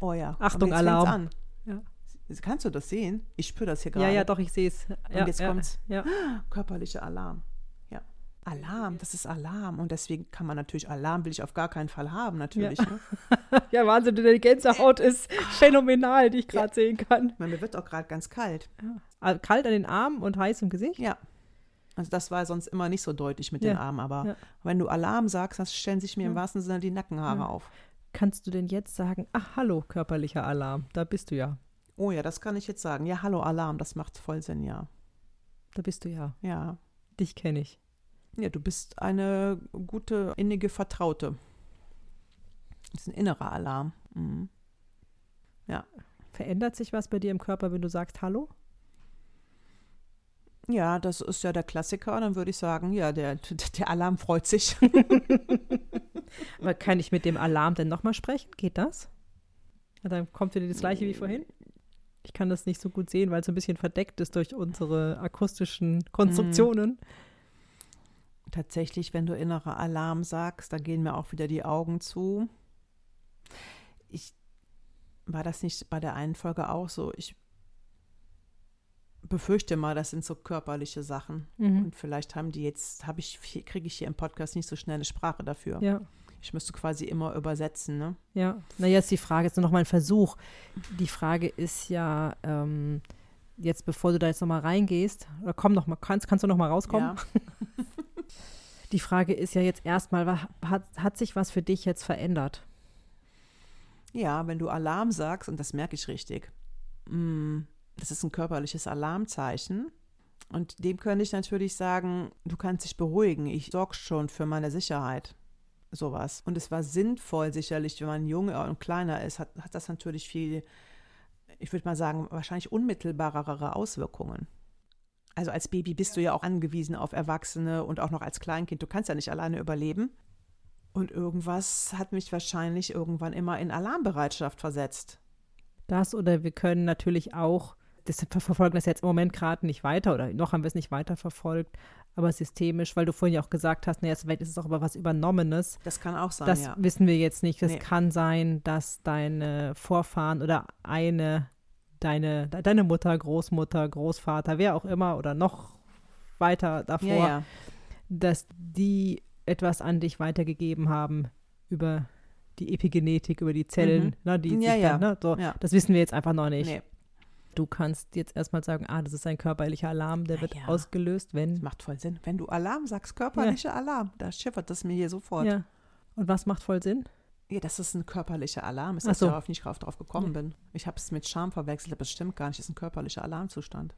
Oh ja. Achtung, Alarm. An. Ja. Kannst du das sehen? Ich spüre das hier gerade. Ja, ja, doch, ich sehe es. Ja, Und jetzt ja, kommt's. Ja. Körperlicher Alarm. Ja. Alarm, das ist Alarm. Und deswegen kann man natürlich Alarm will ich auf gar keinen Fall haben, natürlich. Ja, ne? ja Wahnsinn, die Gänsehaut ist phänomenal, die ich gerade sehen kann. Mir wird auch gerade ganz kalt. Ja. Kalt an den Armen und heiß im Gesicht? Ja. Also das war sonst immer nicht so deutlich mit ja. den Armen, aber ja. wenn du Alarm sagst, dann stellen sich mir im wahrsten Sinne die Nackenhaare auf. Kannst du denn jetzt sagen, ach hallo, körperlicher Alarm, da bist du ja. Oh ja, das kann ich jetzt sagen. Ja, hallo Alarm, das macht voll Sinn, ja. Da bist du ja. Ja. Dich kenne ich. Ja, du bist eine gute, innige Vertraute. Das ist ein innerer Alarm. Mhm. Ja. Verändert sich was bei dir im Körper, wenn du sagst Hallo? Ja, das ist ja der Klassiker. Dann würde ich sagen, ja, der, der Alarm freut sich. Aber kann ich mit dem Alarm denn nochmal sprechen? Geht das? dann kommt wieder das gleiche wie vorhin. Ich kann das nicht so gut sehen, weil es ein bisschen verdeckt ist durch unsere akustischen Konstruktionen. Mhm. Tatsächlich, wenn du innerer Alarm sagst, da gehen mir auch wieder die Augen zu. Ich war das nicht bei der einen Folge auch so. Ich befürchte mal, das sind so körperliche Sachen. Mhm. Und vielleicht haben die jetzt, habe ich, kriege ich hier im Podcast nicht so schnell eine Sprache dafür. Ja. Ich müsste quasi immer übersetzen, ne? Ja, na jetzt die Frage, jetzt noch mal ein Versuch. Die Frage ist ja, ähm, jetzt bevor du da jetzt noch mal reingehst, oder komm noch mal, kannst, kannst du noch mal rauskommen? Ja. die Frage ist ja jetzt erstmal, hat, hat sich was für dich jetzt verändert? Ja, wenn du Alarm sagst, und das merke ich richtig, mm, das ist ein körperliches Alarmzeichen. Und dem könnte ich natürlich sagen, du kannst dich beruhigen, ich sorge schon für meine Sicherheit sowas. Und es war sinnvoll sicherlich, wenn man jung und kleiner ist, hat, hat das natürlich viel, ich würde mal sagen, wahrscheinlich unmittelbarere Auswirkungen. Also als Baby bist du ja auch angewiesen auf Erwachsene und auch noch als Kleinkind. Du kannst ja nicht alleine überleben. Und irgendwas hat mich wahrscheinlich irgendwann immer in Alarmbereitschaft versetzt. Das oder wir können natürlich auch, das verfolgen das jetzt im Moment gerade nicht weiter oder noch haben wir es nicht weiter verfolgt, aber systemisch, weil du vorhin ja auch gesagt hast, naja, vielleicht ist es auch aber was Übernommenes. Das kann auch sein, Das ja. wissen wir jetzt nicht. Es nee. kann sein, dass deine Vorfahren oder eine, deine, deine Mutter, Großmutter, Großvater, wer auch immer oder noch weiter davor, ja, ja. dass die etwas an dich weitergegeben haben über die Epigenetik, über die Zellen, mhm. ne, die ja, dann, ne, so, Das wissen wir jetzt einfach noch nicht. Nee. Du kannst jetzt erstmal sagen, ah, das ist ein körperlicher Alarm, der Na wird ja. ausgelöst, wenn. Das macht voll Sinn. Wenn du Alarm sagst, körperlicher ja. Alarm, da schiffert das mir hier sofort. Ja. Und was macht voll Sinn? Ja, das ist ein körperlicher Alarm. Ist, dass so. ich darauf nicht drauf, gekommen ja. bin. Ich habe es mit Scham verwechselt, aber das stimmt gar nicht. Das ist ein körperlicher Alarmzustand.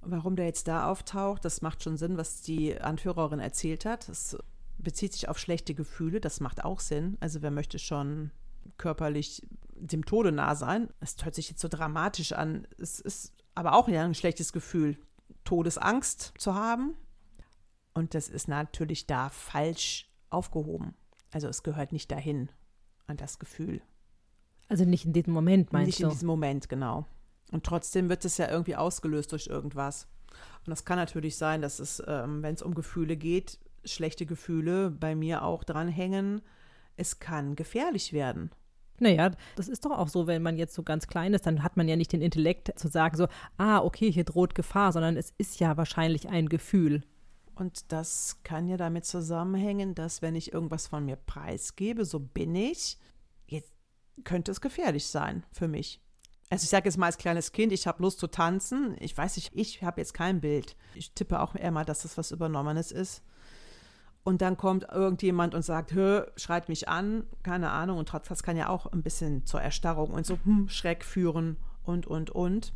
Warum der jetzt da auftaucht, das macht schon Sinn, was die Anführerin erzählt hat. Das bezieht sich auf schlechte Gefühle, das macht auch Sinn. Also wer möchte schon körperlich dem Tode nah sein. Es hört sich jetzt so dramatisch an. Es ist aber auch ja ein schlechtes Gefühl, Todesangst zu haben. Und das ist natürlich da falsch aufgehoben. Also es gehört nicht dahin, an das Gefühl. Also nicht in diesem Moment, meinst nicht du? Nicht in diesem Moment, genau. Und trotzdem wird es ja irgendwie ausgelöst durch irgendwas. Und das kann natürlich sein, dass es, ähm, wenn es um Gefühle geht, schlechte Gefühle bei mir auch dranhängen. Es kann gefährlich werden. Naja, das ist doch auch so, wenn man jetzt so ganz klein ist, dann hat man ja nicht den Intellekt zu sagen, so, ah, okay, hier droht Gefahr, sondern es ist ja wahrscheinlich ein Gefühl. Und das kann ja damit zusammenhängen, dass wenn ich irgendwas von mir preisgebe, so bin ich, jetzt könnte es gefährlich sein für mich. Also ich sage jetzt mal als kleines Kind, ich habe Lust zu tanzen. Ich weiß nicht, ich habe jetzt kein Bild. Ich tippe auch eher mal, dass das was Übernommenes ist. Und dann kommt irgendjemand und sagt, schreit mich an, keine Ahnung. Und das kann ja auch ein bisschen zur Erstarrung und so hm, Schreck führen und, und, und.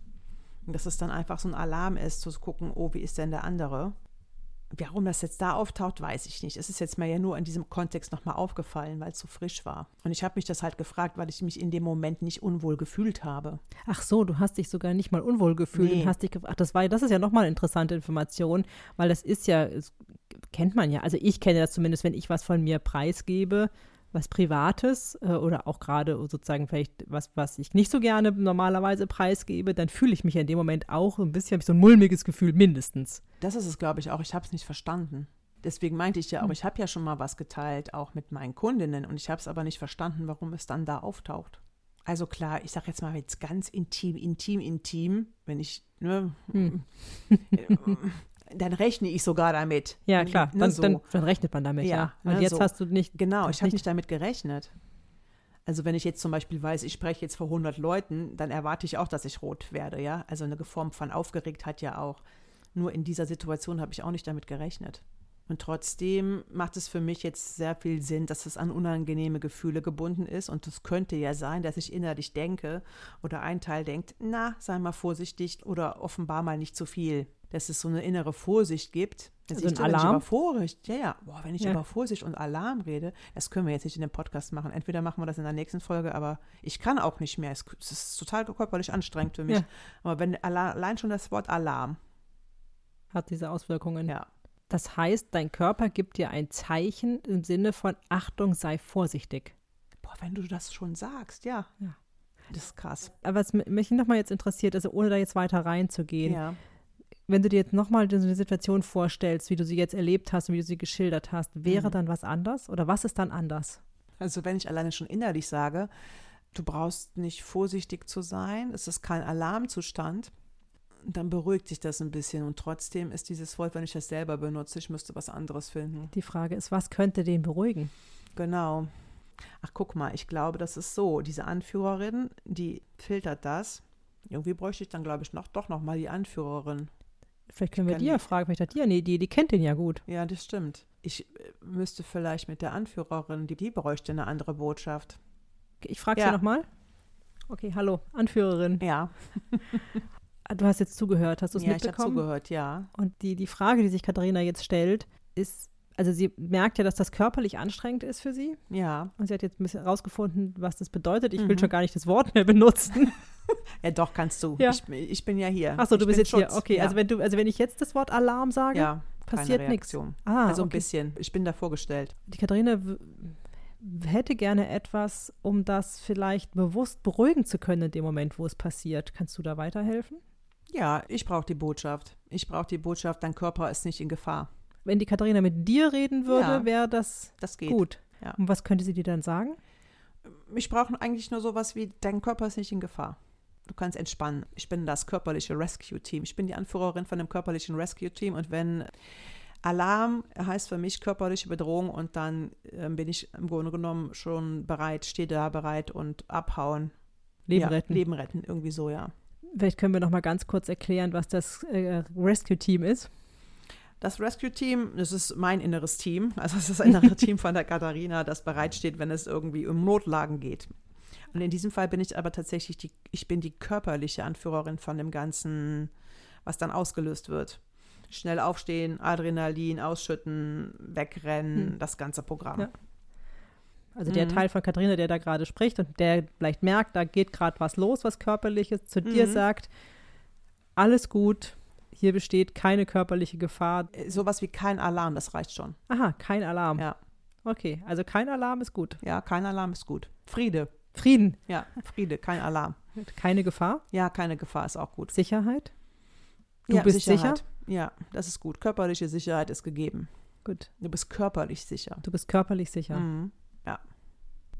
Und dass es dann einfach so ein Alarm ist, zu gucken, oh, wie ist denn der andere? Warum das jetzt da auftaucht, weiß ich nicht. Es ist jetzt mir ja nur in diesem Kontext nochmal aufgefallen, weil es so frisch war. Und ich habe mich das halt gefragt, weil ich mich in dem Moment nicht unwohl gefühlt habe. Ach so, du hast dich sogar nicht mal unwohl gefühlt nee. und hast dich gefragt. Das war, das ist ja nochmal eine interessante Information, weil das ist ja, kennt man ja. Also ich kenne das zumindest, wenn ich was von mir preisgebe, was Privates äh, oder auch gerade sozusagen vielleicht was, was ich nicht so gerne normalerweise preisgebe, dann fühle ich mich in dem Moment auch ein bisschen, habe ich so ein mulmiges Gefühl mindestens. Das ist es, glaube ich, auch. Ich habe es nicht verstanden. Deswegen meinte ich ja auch, hm. ich habe ja schon mal was geteilt, auch mit meinen Kundinnen, und ich habe es aber nicht verstanden, warum es dann da auftaucht. Also klar, ich sage jetzt mal jetzt ganz intim, intim, intim, wenn ich, ne, hm. Dann rechne ich sogar damit. Ja, klar, ne, dann, so. dann, dann, rechnet man damit, ja. ja. Und ne, jetzt so. hast du nicht. Genau, ich habe nicht damit gerechnet. Also wenn ich jetzt zum Beispiel weiß, ich spreche jetzt vor 100 Leuten, dann erwarte ich auch, dass ich rot werde, ja. Also eine Form von Aufgeregtheit ja auch. Nur in dieser Situation habe ich auch nicht damit gerechnet. Und trotzdem macht es für mich jetzt sehr viel Sinn, dass es an unangenehme Gefühle gebunden ist. Und es könnte ja sein, dass ich innerlich denke oder ein Teil denkt, na, sei mal vorsichtig oder offenbar mal nicht zu viel dass es so eine innere Vorsicht gibt. Dass also ich, Alarm? über Vorsicht, ja, ja, boah, wenn ich ja. über Vorsicht und Alarm rede, das können wir jetzt nicht in dem Podcast machen. Entweder machen wir das in der nächsten Folge, aber ich kann auch nicht mehr. Es, es ist total körperlich anstrengend für mich. Ja. Aber wenn allein schon das Wort Alarm hat diese Auswirkungen. Ja. Das heißt, dein Körper gibt dir ein Zeichen im Sinne von Achtung, sei vorsichtig. Boah, wenn du das schon sagst, ja. ja. Das ist krass. Aber was mich nochmal jetzt interessiert, also ohne da jetzt weiter reinzugehen, ja. Wenn du dir jetzt nochmal so eine Situation vorstellst, wie du sie jetzt erlebt hast und wie du sie geschildert hast, wäre mhm. dann was anders oder was ist dann anders? Also wenn ich alleine schon innerlich sage, du brauchst nicht vorsichtig zu sein, es ist kein Alarmzustand, dann beruhigt sich das ein bisschen. Und trotzdem ist dieses Wort, wenn ich das selber benutze, ich müsste was anderes finden. Die Frage ist, was könnte den beruhigen? Genau. Ach, guck mal, ich glaube, das ist so. Diese Anführerin, die filtert das. Irgendwie bräuchte ich dann, glaube ich, noch, doch noch mal die Anführerin. Vielleicht können wir die ja fragen, vielleicht hat die eine Idee, die kennt den ja gut. Ja, das stimmt. Ich äh, müsste vielleicht mit der Anführerin, die, die bräuchte eine andere Botschaft. Ich frage ja. sie nochmal. Okay, hallo, Anführerin. Ja. Ah, du hast jetzt zugehört, hast du es ja, mitbekommen? Ich habe zugehört, ja. Und die, die Frage, die sich Katharina jetzt stellt, ist, also sie merkt ja, dass das körperlich anstrengend ist für sie. Ja. Und sie hat jetzt ein bisschen herausgefunden, was das bedeutet. Ich mhm. will schon gar nicht das Wort mehr benutzen. ja, doch, kannst du. Ja. Ich, ich bin ja hier. Achso, du bist jetzt Schutz. hier. Okay, ja. also wenn du, also wenn ich jetzt das Wort Alarm sage, ja, passiert nichts. Ah, also okay. ein bisschen. Ich bin da vorgestellt. Die Katharina hätte gerne etwas, um das vielleicht bewusst beruhigen zu können in dem Moment, wo es passiert. Kannst du da weiterhelfen? Ja, ich brauche die Botschaft. Ich brauche die Botschaft, dein Körper ist nicht in Gefahr. Wenn die Katharina mit dir reden würde, ja, wäre das, das geht. gut. Ja. Und was könnte sie dir dann sagen? Ich brauche eigentlich nur sowas wie, dein Körper ist nicht in Gefahr. Du kannst entspannen. Ich bin das körperliche Rescue-Team. Ich bin die Anführerin von dem körperlichen Rescue-Team. Und wenn Alarm heißt für mich körperliche Bedrohung und dann äh, bin ich im Grunde genommen schon bereit, stehe da bereit und abhauen. Leben ja, retten. Leben retten, irgendwie so, ja. Vielleicht können wir noch mal ganz kurz erklären, was das äh, Rescue-Team ist. Das Rescue-Team, das ist mein inneres Team. Also es ist das innere Team von der Katharina, das bereitsteht, wenn es irgendwie um Notlagen geht. Und in diesem Fall bin ich aber tatsächlich die, ich bin die körperliche Anführerin von dem Ganzen, was dann ausgelöst wird. Schnell aufstehen, Adrenalin ausschütten, wegrennen, hm. das ganze Programm. Ja. Also der mhm. Teil von Katharina, der da gerade spricht und der vielleicht merkt, da geht gerade was los, was körperliches, zu mhm. dir sagt, alles gut, hier besteht keine körperliche Gefahr. Äh, sowas wie kein Alarm, das reicht schon. Aha, kein Alarm. Ja. Okay, also kein Alarm ist gut. Ja, kein Alarm ist gut. Friede. Frieden. Ja, Friede, kein Alarm. Keine Gefahr? Ja, keine Gefahr ist auch gut. Sicherheit? Du ja, bist Sicherheit. sicher? Ja, das ist gut. Körperliche Sicherheit ist gegeben. Gut. Du bist körperlich sicher. Du bist körperlich sicher. Mhm. Ja,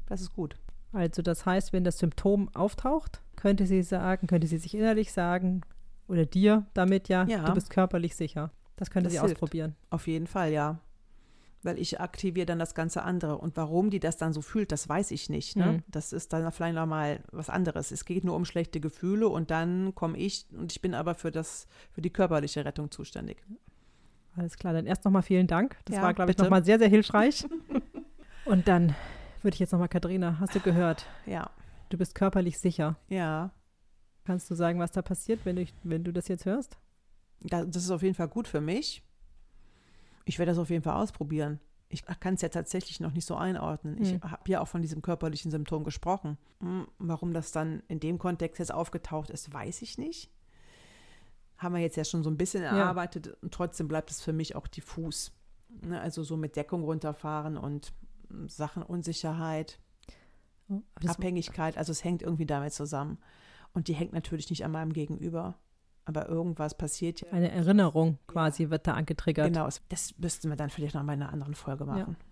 das ist gut. Also das heißt, wenn das Symptom auftaucht, könnte sie sagen, könnte sie sich innerlich sagen, oder dir damit ja, ja. du bist körperlich sicher. Das könnte das sie hilft. ausprobieren. Auf jeden Fall, ja. Weil ich aktiviere dann das ganze andere. Und warum die das dann so fühlt, das weiß ich nicht. Ne? Mhm. Das ist dann vielleicht nochmal was anderes. Es geht nur um schlechte Gefühle und dann komme ich und ich bin aber für das, für die körperliche Rettung zuständig. Alles klar, dann erst nochmal vielen Dank. Das ja, war, glaube ich, nochmal sehr, sehr hilfreich. und dann würde ich jetzt nochmal, Katharina, hast du gehört? Ja. Du bist körperlich sicher. Ja. Kannst du sagen, was da passiert, wenn du, wenn du das jetzt hörst? Das ist auf jeden Fall gut für mich. Ich werde das auf jeden Fall ausprobieren. Ich kann es ja tatsächlich noch nicht so einordnen. Hm. Ich habe ja auch von diesem körperlichen Symptom gesprochen. Hm, warum das dann in dem Kontext jetzt aufgetaucht ist, weiß ich nicht. Haben wir jetzt ja schon so ein bisschen erarbeitet ja. und trotzdem bleibt es für mich auch diffus. Ne, also so mit Deckung runterfahren und Sachen Unsicherheit, oh, Abhängigkeit, also es hängt irgendwie damit zusammen. Und die hängt natürlich nicht an meinem Gegenüber. Aber irgendwas passiert ja. Eine Erinnerung quasi ja. wird da angetriggert. Genau, das müssten wir dann vielleicht noch mal in einer anderen Folge machen. Ja.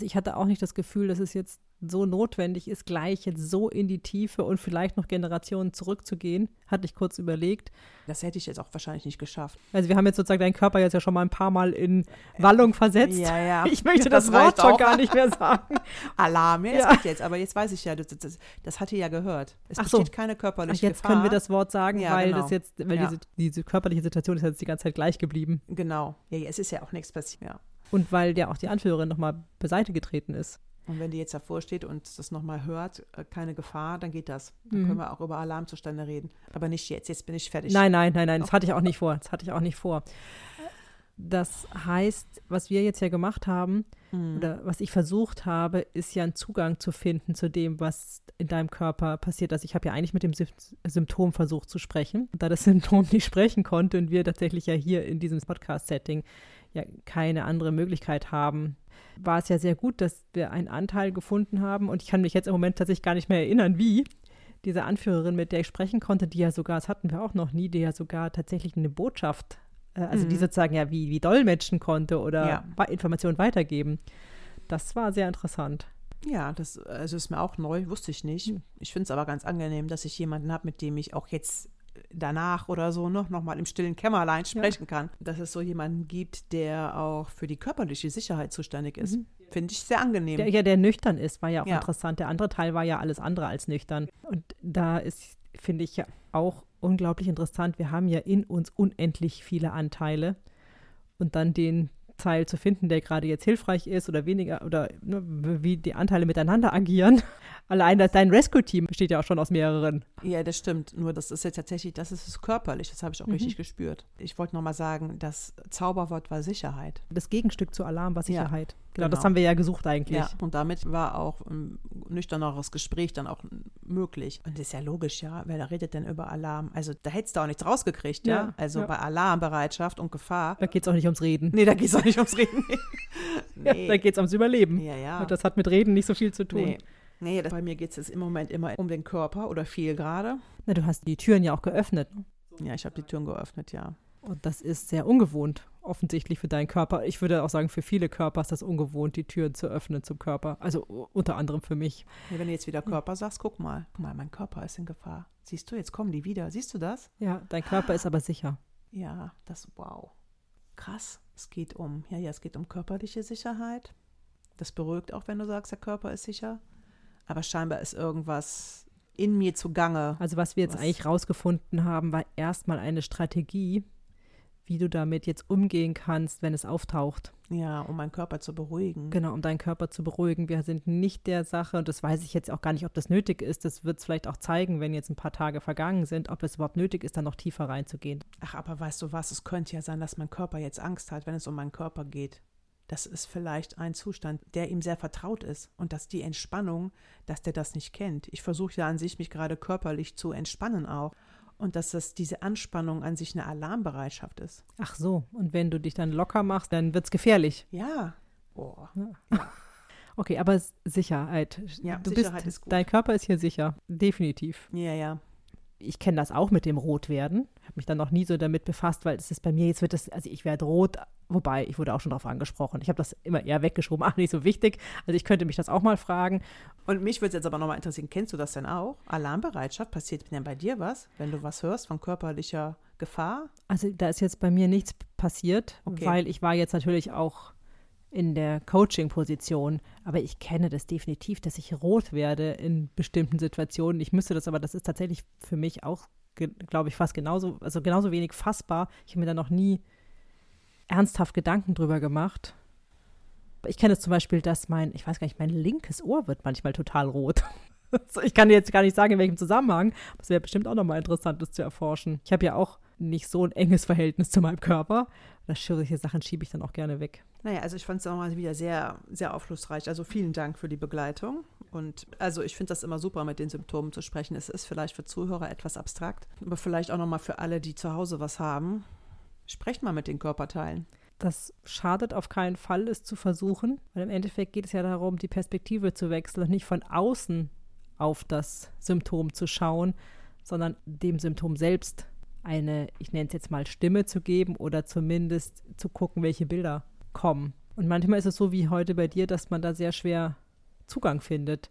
Ich hatte auch nicht das Gefühl, dass es jetzt so notwendig ist, gleich jetzt so in die Tiefe und vielleicht noch Generationen zurückzugehen, hatte ich kurz überlegt. Das hätte ich jetzt auch wahrscheinlich nicht geschafft. Also wir haben jetzt sozusagen deinen Körper jetzt ja schon mal ein paar Mal in Wallung versetzt. Ja, ja. Ich möchte das, das Wort schon gar nicht mehr sagen. Alarm, ja, ja. jetzt, aber jetzt weiß ich ja, das, das, das hat ihr ja gehört. Es Ach besteht so. keine körperliche Ach, jetzt Gefahr. können wir das Wort sagen, ja, weil genau. das jetzt, weil ja. diese, diese körperliche Situation ist jetzt die ganze Zeit gleich geblieben. Genau. Ja, es ist ja auch nichts passiert. Ja. Und weil ja auch die Anführerin nochmal beiseite getreten ist. Und wenn die jetzt davor steht und das nochmal hört, äh, keine Gefahr, dann geht das. Dann mhm. können wir auch über Alarmzustände reden. Aber nicht jetzt, jetzt bin ich fertig. Nein, nein, nein, nein, das hatte ich auch nicht vor. Das hatte ich auch nicht vor. Das heißt, was wir jetzt ja gemacht haben, mhm. oder was ich versucht habe, ist ja einen Zugang zu finden zu dem, was in deinem Körper passiert. Also ich habe ja eigentlich mit dem Symptom versucht zu sprechen. Und da das Symptom nicht sprechen konnte und wir tatsächlich ja hier in diesem Podcast-Setting ja keine andere Möglichkeit haben, war es ja sehr gut, dass wir einen Anteil gefunden haben. Und ich kann mich jetzt im Moment tatsächlich gar nicht mehr erinnern, wie. Diese Anführerin, mit der ich sprechen konnte, die ja sogar, das hatten wir auch noch nie, die ja sogar tatsächlich eine Botschaft, äh, also mhm. die sozusagen ja wie, wie dolmetschen konnte oder ja. Informationen weitergeben. Das war sehr interessant. Ja, das also ist mir auch neu, wusste ich nicht. Hm. Ich finde es aber ganz angenehm, dass ich jemanden habe, mit dem ich auch jetzt danach oder so noch, noch mal im stillen Kämmerlein sprechen ja. kann. Dass es so jemanden gibt, der auch für die körperliche Sicherheit zuständig ist. Mhm. Finde ich sehr angenehm. Der ja, der nüchtern ist, war ja auch ja. interessant. Der andere Teil war ja alles andere als nüchtern. Und da ist, finde ich ja auch unglaublich interessant. Wir haben ja in uns unendlich viele Anteile. Und dann den Teil zu finden, der gerade jetzt hilfreich ist oder weniger oder ne, wie die Anteile miteinander agieren. Allein das, dein Rescue-Team besteht ja auch schon aus mehreren. Ja, das stimmt. Nur das ist ja tatsächlich, das ist körperlich. Das habe ich auch mhm. richtig gespürt. Ich wollte nochmal sagen, das Zauberwort war Sicherheit. Das Gegenstück zu Alarm war Sicherheit. Ja, genau, genau, das haben wir ja gesucht eigentlich. Ja, und damit war auch ein nüchterneres Gespräch dann auch möglich. Und das ist ja logisch, ja. Wer redet denn über Alarm? Also da hättest du auch nichts rausgekriegt, ja. ja? Also ja. bei Alarmbereitschaft und Gefahr. Da geht es auch nicht ums Reden. Nee, da geht es auch nicht ums Reden. nee. da geht es ums Überleben. Ja, ja. Und das hat mit Reden nicht so viel zu tun. Nee. Nee, das, bei mir geht es jetzt im Moment immer um den Körper oder viel gerade. Na, du hast die Türen ja auch geöffnet. Ja, ich habe die Türen geöffnet, ja. Und das ist sehr ungewohnt, offensichtlich für deinen Körper. Ich würde auch sagen, für viele Körper ist das ungewohnt, die Türen zu öffnen zum Körper. Also unter anderem für mich. Ja, wenn du jetzt wieder Körper sagst, guck mal, guck mal, mein Körper ist in Gefahr. Siehst du, jetzt kommen die wieder. Siehst du das? Ja, dein Körper ist aber sicher. Ja, das, wow. Krass. Es geht um, ja, ja, es geht um körperliche Sicherheit. Das beruhigt auch, wenn du sagst, der Körper ist sicher. Aber scheinbar ist irgendwas in mir zugange. Also was wir jetzt was eigentlich rausgefunden haben, war erstmal eine Strategie, wie du damit jetzt umgehen kannst, wenn es auftaucht. Ja, um meinen Körper zu beruhigen. Genau, um deinen Körper zu beruhigen. Wir sind nicht der Sache, und das weiß ich jetzt auch gar nicht, ob das nötig ist. Das wird es vielleicht auch zeigen, wenn jetzt ein paar Tage vergangen sind, ob es überhaupt nötig ist, da noch tiefer reinzugehen. Ach, aber weißt du was, es könnte ja sein, dass mein Körper jetzt Angst hat, wenn es um meinen Körper geht das ist vielleicht ein Zustand, der ihm sehr vertraut ist und dass die Entspannung, dass der das nicht kennt. Ich versuche ja an sich, mich gerade körperlich zu entspannen auch und dass das diese Anspannung an sich eine Alarmbereitschaft ist. Ach so, und wenn du dich dann locker machst, dann wird es gefährlich. Ja. Oh. Ja. Okay, aber Sicherheit. Ja, du Sicherheit bist, ist gut. Dein Körper ist hier sicher, definitiv. Ja, ja ich kenne das auch mit dem Rotwerden. Ich habe mich dann noch nie so damit befasst, weil es ist bei mir, jetzt wird das, also ich werde rot, wobei ich wurde auch schon darauf angesprochen. Ich habe das immer eher weggeschoben, ach, nicht so wichtig. Also ich könnte mich das auch mal fragen. Und mich würde es jetzt aber nochmal interessieren, kennst du das denn auch? Alarmbereitschaft, passiert denn bei dir was, wenn du was hörst von körperlicher Gefahr? Also da ist jetzt bei mir nichts passiert, okay. weil ich war jetzt natürlich auch in der Coaching-Position, aber ich kenne das definitiv, dass ich rot werde in bestimmten Situationen. Ich müsste das aber, das ist tatsächlich für mich auch, glaube ich, fast genauso, also genauso wenig fassbar. Ich habe mir da noch nie ernsthaft Gedanken drüber gemacht. Ich kenne es zum Beispiel, dass mein, ich weiß gar nicht, mein linkes Ohr wird manchmal total rot. ich kann jetzt gar nicht sagen, in welchem Zusammenhang. Das wäre bestimmt auch nochmal interessant, das zu erforschen. Ich habe ja auch nicht so ein enges Verhältnis zu meinem Körper. Das solche Sachen schiebe ich dann auch gerne weg. Naja, also ich fand es auch mal wieder sehr, sehr aufschlussreich. Also vielen Dank für die Begleitung. Und also ich finde das immer super, mit den Symptomen zu sprechen. Es ist vielleicht für Zuhörer etwas abstrakt, aber vielleicht auch nochmal für alle, die zu Hause was haben. Sprecht mal mit den Körperteilen. Das schadet auf keinen Fall, es zu versuchen, weil im Endeffekt geht es ja darum, die Perspektive zu wechseln und nicht von außen auf das Symptom zu schauen, sondern dem Symptom selbst eine, ich nenne es jetzt mal Stimme zu geben oder zumindest zu gucken, welche Bilder kommen. Und manchmal ist es so wie heute bei dir, dass man da sehr schwer Zugang findet,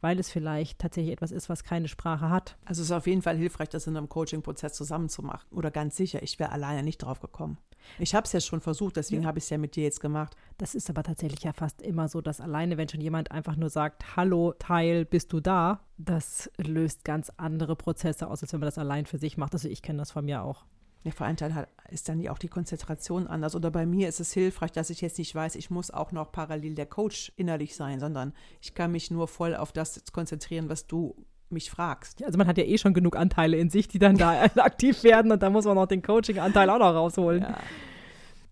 weil es vielleicht tatsächlich etwas ist, was keine Sprache hat. Also es ist auf jeden Fall hilfreich, das in einem Coaching-Prozess zusammenzumachen. Oder ganz sicher, ich wäre alleine nicht drauf gekommen. Ich habe es ja schon versucht, deswegen ja. habe ich es ja mit dir jetzt gemacht. Das ist aber tatsächlich ja fast immer so, dass alleine, wenn schon jemand einfach nur sagt, hallo Teil, bist du da, das löst ganz andere Prozesse aus, als wenn man das allein für sich macht. Also ich kenne das von mir auch. Ja, vor allem Teil ist dann ja auch die Konzentration anders. Oder bei mir ist es hilfreich, dass ich jetzt nicht weiß, ich muss auch noch parallel der Coach innerlich sein, sondern ich kann mich nur voll auf das konzentrieren, was du mich fragst. Also man hat ja eh schon genug Anteile in sich, die dann da aktiv werden und da muss man noch den Coaching-Anteil auch noch rausholen. Ja.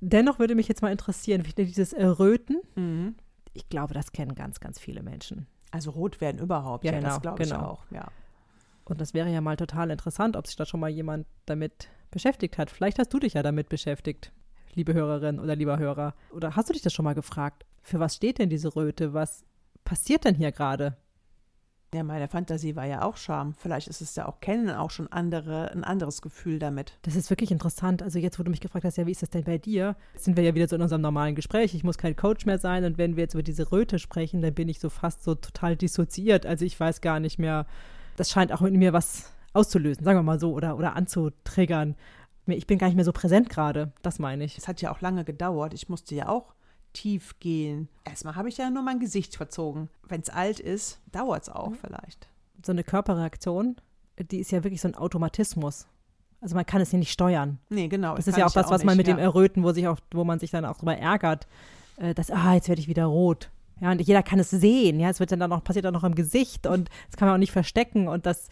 Dennoch würde mich jetzt mal interessieren, dieses Erröten. Mhm. Ich glaube, das kennen ganz, ganz viele Menschen. Also rot werden überhaupt, ja, ja genau, das glaube genau. ich auch, ja. Und das wäre ja mal total interessant, ob sich da schon mal jemand damit beschäftigt hat. Vielleicht hast du dich ja damit beschäftigt. liebe Hörerin oder lieber Hörer. Oder hast du dich das schon mal gefragt? Für was steht denn diese Röte? Was passiert denn hier gerade? Ja, meine Fantasie war ja auch Scham. Vielleicht ist es ja auch Kennen auch schon andere, ein anderes Gefühl damit. Das ist wirklich interessant. Also jetzt, wo du mich gefragt hast, ja, wie ist das denn bei dir? Jetzt sind wir ja wieder so in unserem normalen Gespräch. Ich muss kein Coach mehr sein. Und wenn wir jetzt über diese Röte sprechen, dann bin ich so fast so total dissoziiert. Also ich weiß gar nicht mehr. Das scheint auch in mir was auszulösen, sagen wir mal so, oder, oder anzutriggern. Ich bin gar nicht mehr so präsent gerade. Das meine ich. Es hat ja auch lange gedauert. Ich musste ja auch tief gehen. Erstmal habe ich ja nur mein Gesicht verzogen. Wenn es alt ist, dauert es auch mhm. vielleicht. So eine Körperreaktion, die ist ja wirklich so ein Automatismus. Also man kann es ja nicht steuern. Nee, genau. Das ist ja auch das, was man mit ja. dem Erröten, wo, sich auch, wo man sich dann auch drüber ärgert, äh, dass, ah, jetzt werde ich wieder rot. Ja, und jeder kann es sehen. Ja, es wird dann, dann noch, passiert dann noch im Gesicht und das kann man auch nicht verstecken und das,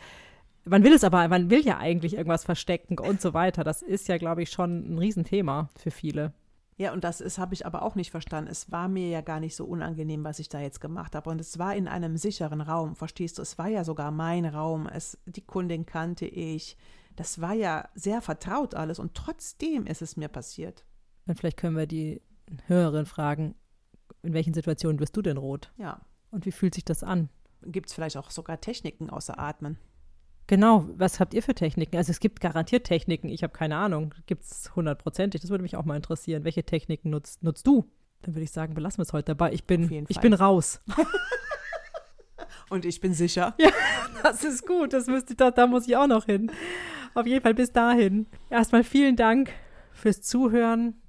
man will es aber, man will ja eigentlich irgendwas verstecken und so weiter. Das ist ja, glaube ich, schon ein Riesenthema für viele. Ja, und das ist, habe ich aber auch nicht verstanden. Es war mir ja gar nicht so unangenehm, was ich da jetzt gemacht habe. Und es war in einem sicheren Raum, verstehst du? Es war ja sogar mein Raum. Es, die Kundin kannte ich. Das war ja sehr vertraut alles. Und trotzdem ist es mir passiert. Und vielleicht können wir die Hörerin fragen, in welchen Situationen wirst du denn rot? Ja. Und wie fühlt sich das an? Gibt es vielleicht auch sogar Techniken außer Atmen? Genau, was habt ihr für Techniken? Also es gibt garantiert Techniken, ich habe keine Ahnung. Gibt es hundertprozentig? Das würde mich auch mal interessieren. Welche Techniken nutzt, nutzt du? Dann würde ich sagen, belassen wir es heute dabei. Ich bin, ich bin raus. Und ich bin sicher. Ja, das ist gut. Das müsste, da, da muss ich auch noch hin. Auf jeden Fall bis dahin. Erstmal vielen Dank fürs Zuhören.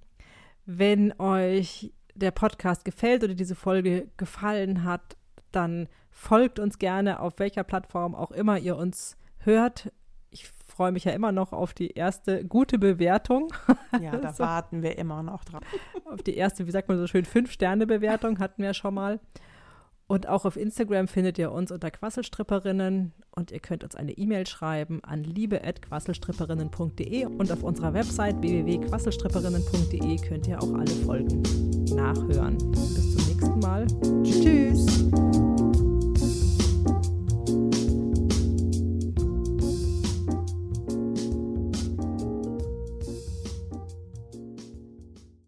Wenn euch der Podcast gefällt oder diese Folge gefallen hat, dann folgt uns gerne auf welcher Plattform auch immer ihr uns hört. Ich freue mich ja immer noch auf die erste gute Bewertung. Ja, da so. warten wir immer noch drauf. Auf die erste, wie sagt man so schön, Fünf-Sterne-Bewertung hatten wir schon mal. Und auch auf Instagram findet ihr uns unter Quasselstripperinnen und ihr könnt uns eine E-Mail schreiben an liebe.quasselstripperinnen.de und auf unserer Website www.quasselstripperinnen.de könnt ihr auch alle Folgen nachhören. Bis zum nächsten Mal. Tschüss.